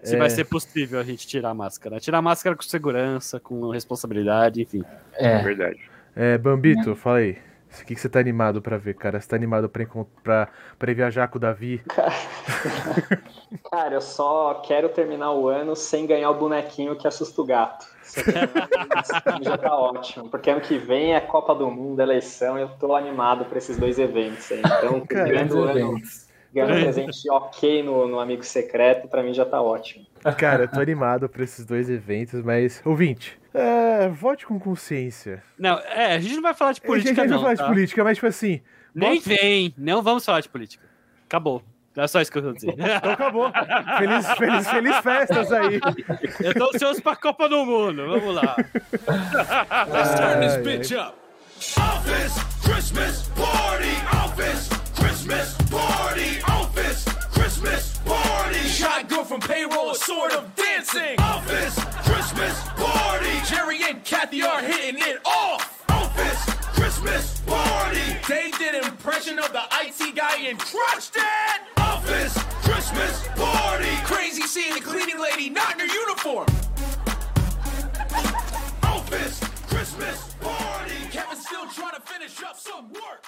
Se É. vai ser possível a gente tirar a máscara. Tirar a máscara com segurança, com responsabilidade, enfim. É. Verdade. É, Bambito, fala aí. O que, que você tá animado pra ver, cara? Você tá animado pra, pra, pra ir viajar com o Davi? Cara, eu só quero terminar o ano sem ganhar o bonequinho que assusta o gato. Já tá ótimo. Porque ano que vem é Copa do Mundo, eleição, e eu tô animado pra esses dois eventos aí. Então, Cara, ganhando o ano, ganhando um presente ok no, no Amigo Secreto, pra mim já tá ótimo. Cara, eu tô animado pra esses dois eventos, mas. Ouvinte, é, vote com consciência. Não, é, a gente não vai falar de a gente política, vai não. falar tá? de política, mas tipo assim. Nem vote- vem, não vamos falar de política. Acabou. É só isso que eu vou dizer. Então acabou. Feliz, feliz, feliz festas aí. eu tô ansioso pra Copa do Mundo. Vamos lá. Let's turn this bitch up. Office Christmas party. Office Christmas party. Office Christmas party. From payroll, sort of dancing. Office Christmas party. Jerry and Kathy are hitting it off. Office Christmas party. Dave did impression of the IT guy and crushed it. Office Christmas party. Crazy seeing the cleaning lady not in her uniform. Office Christmas party. Kevin's still trying to finish up some work.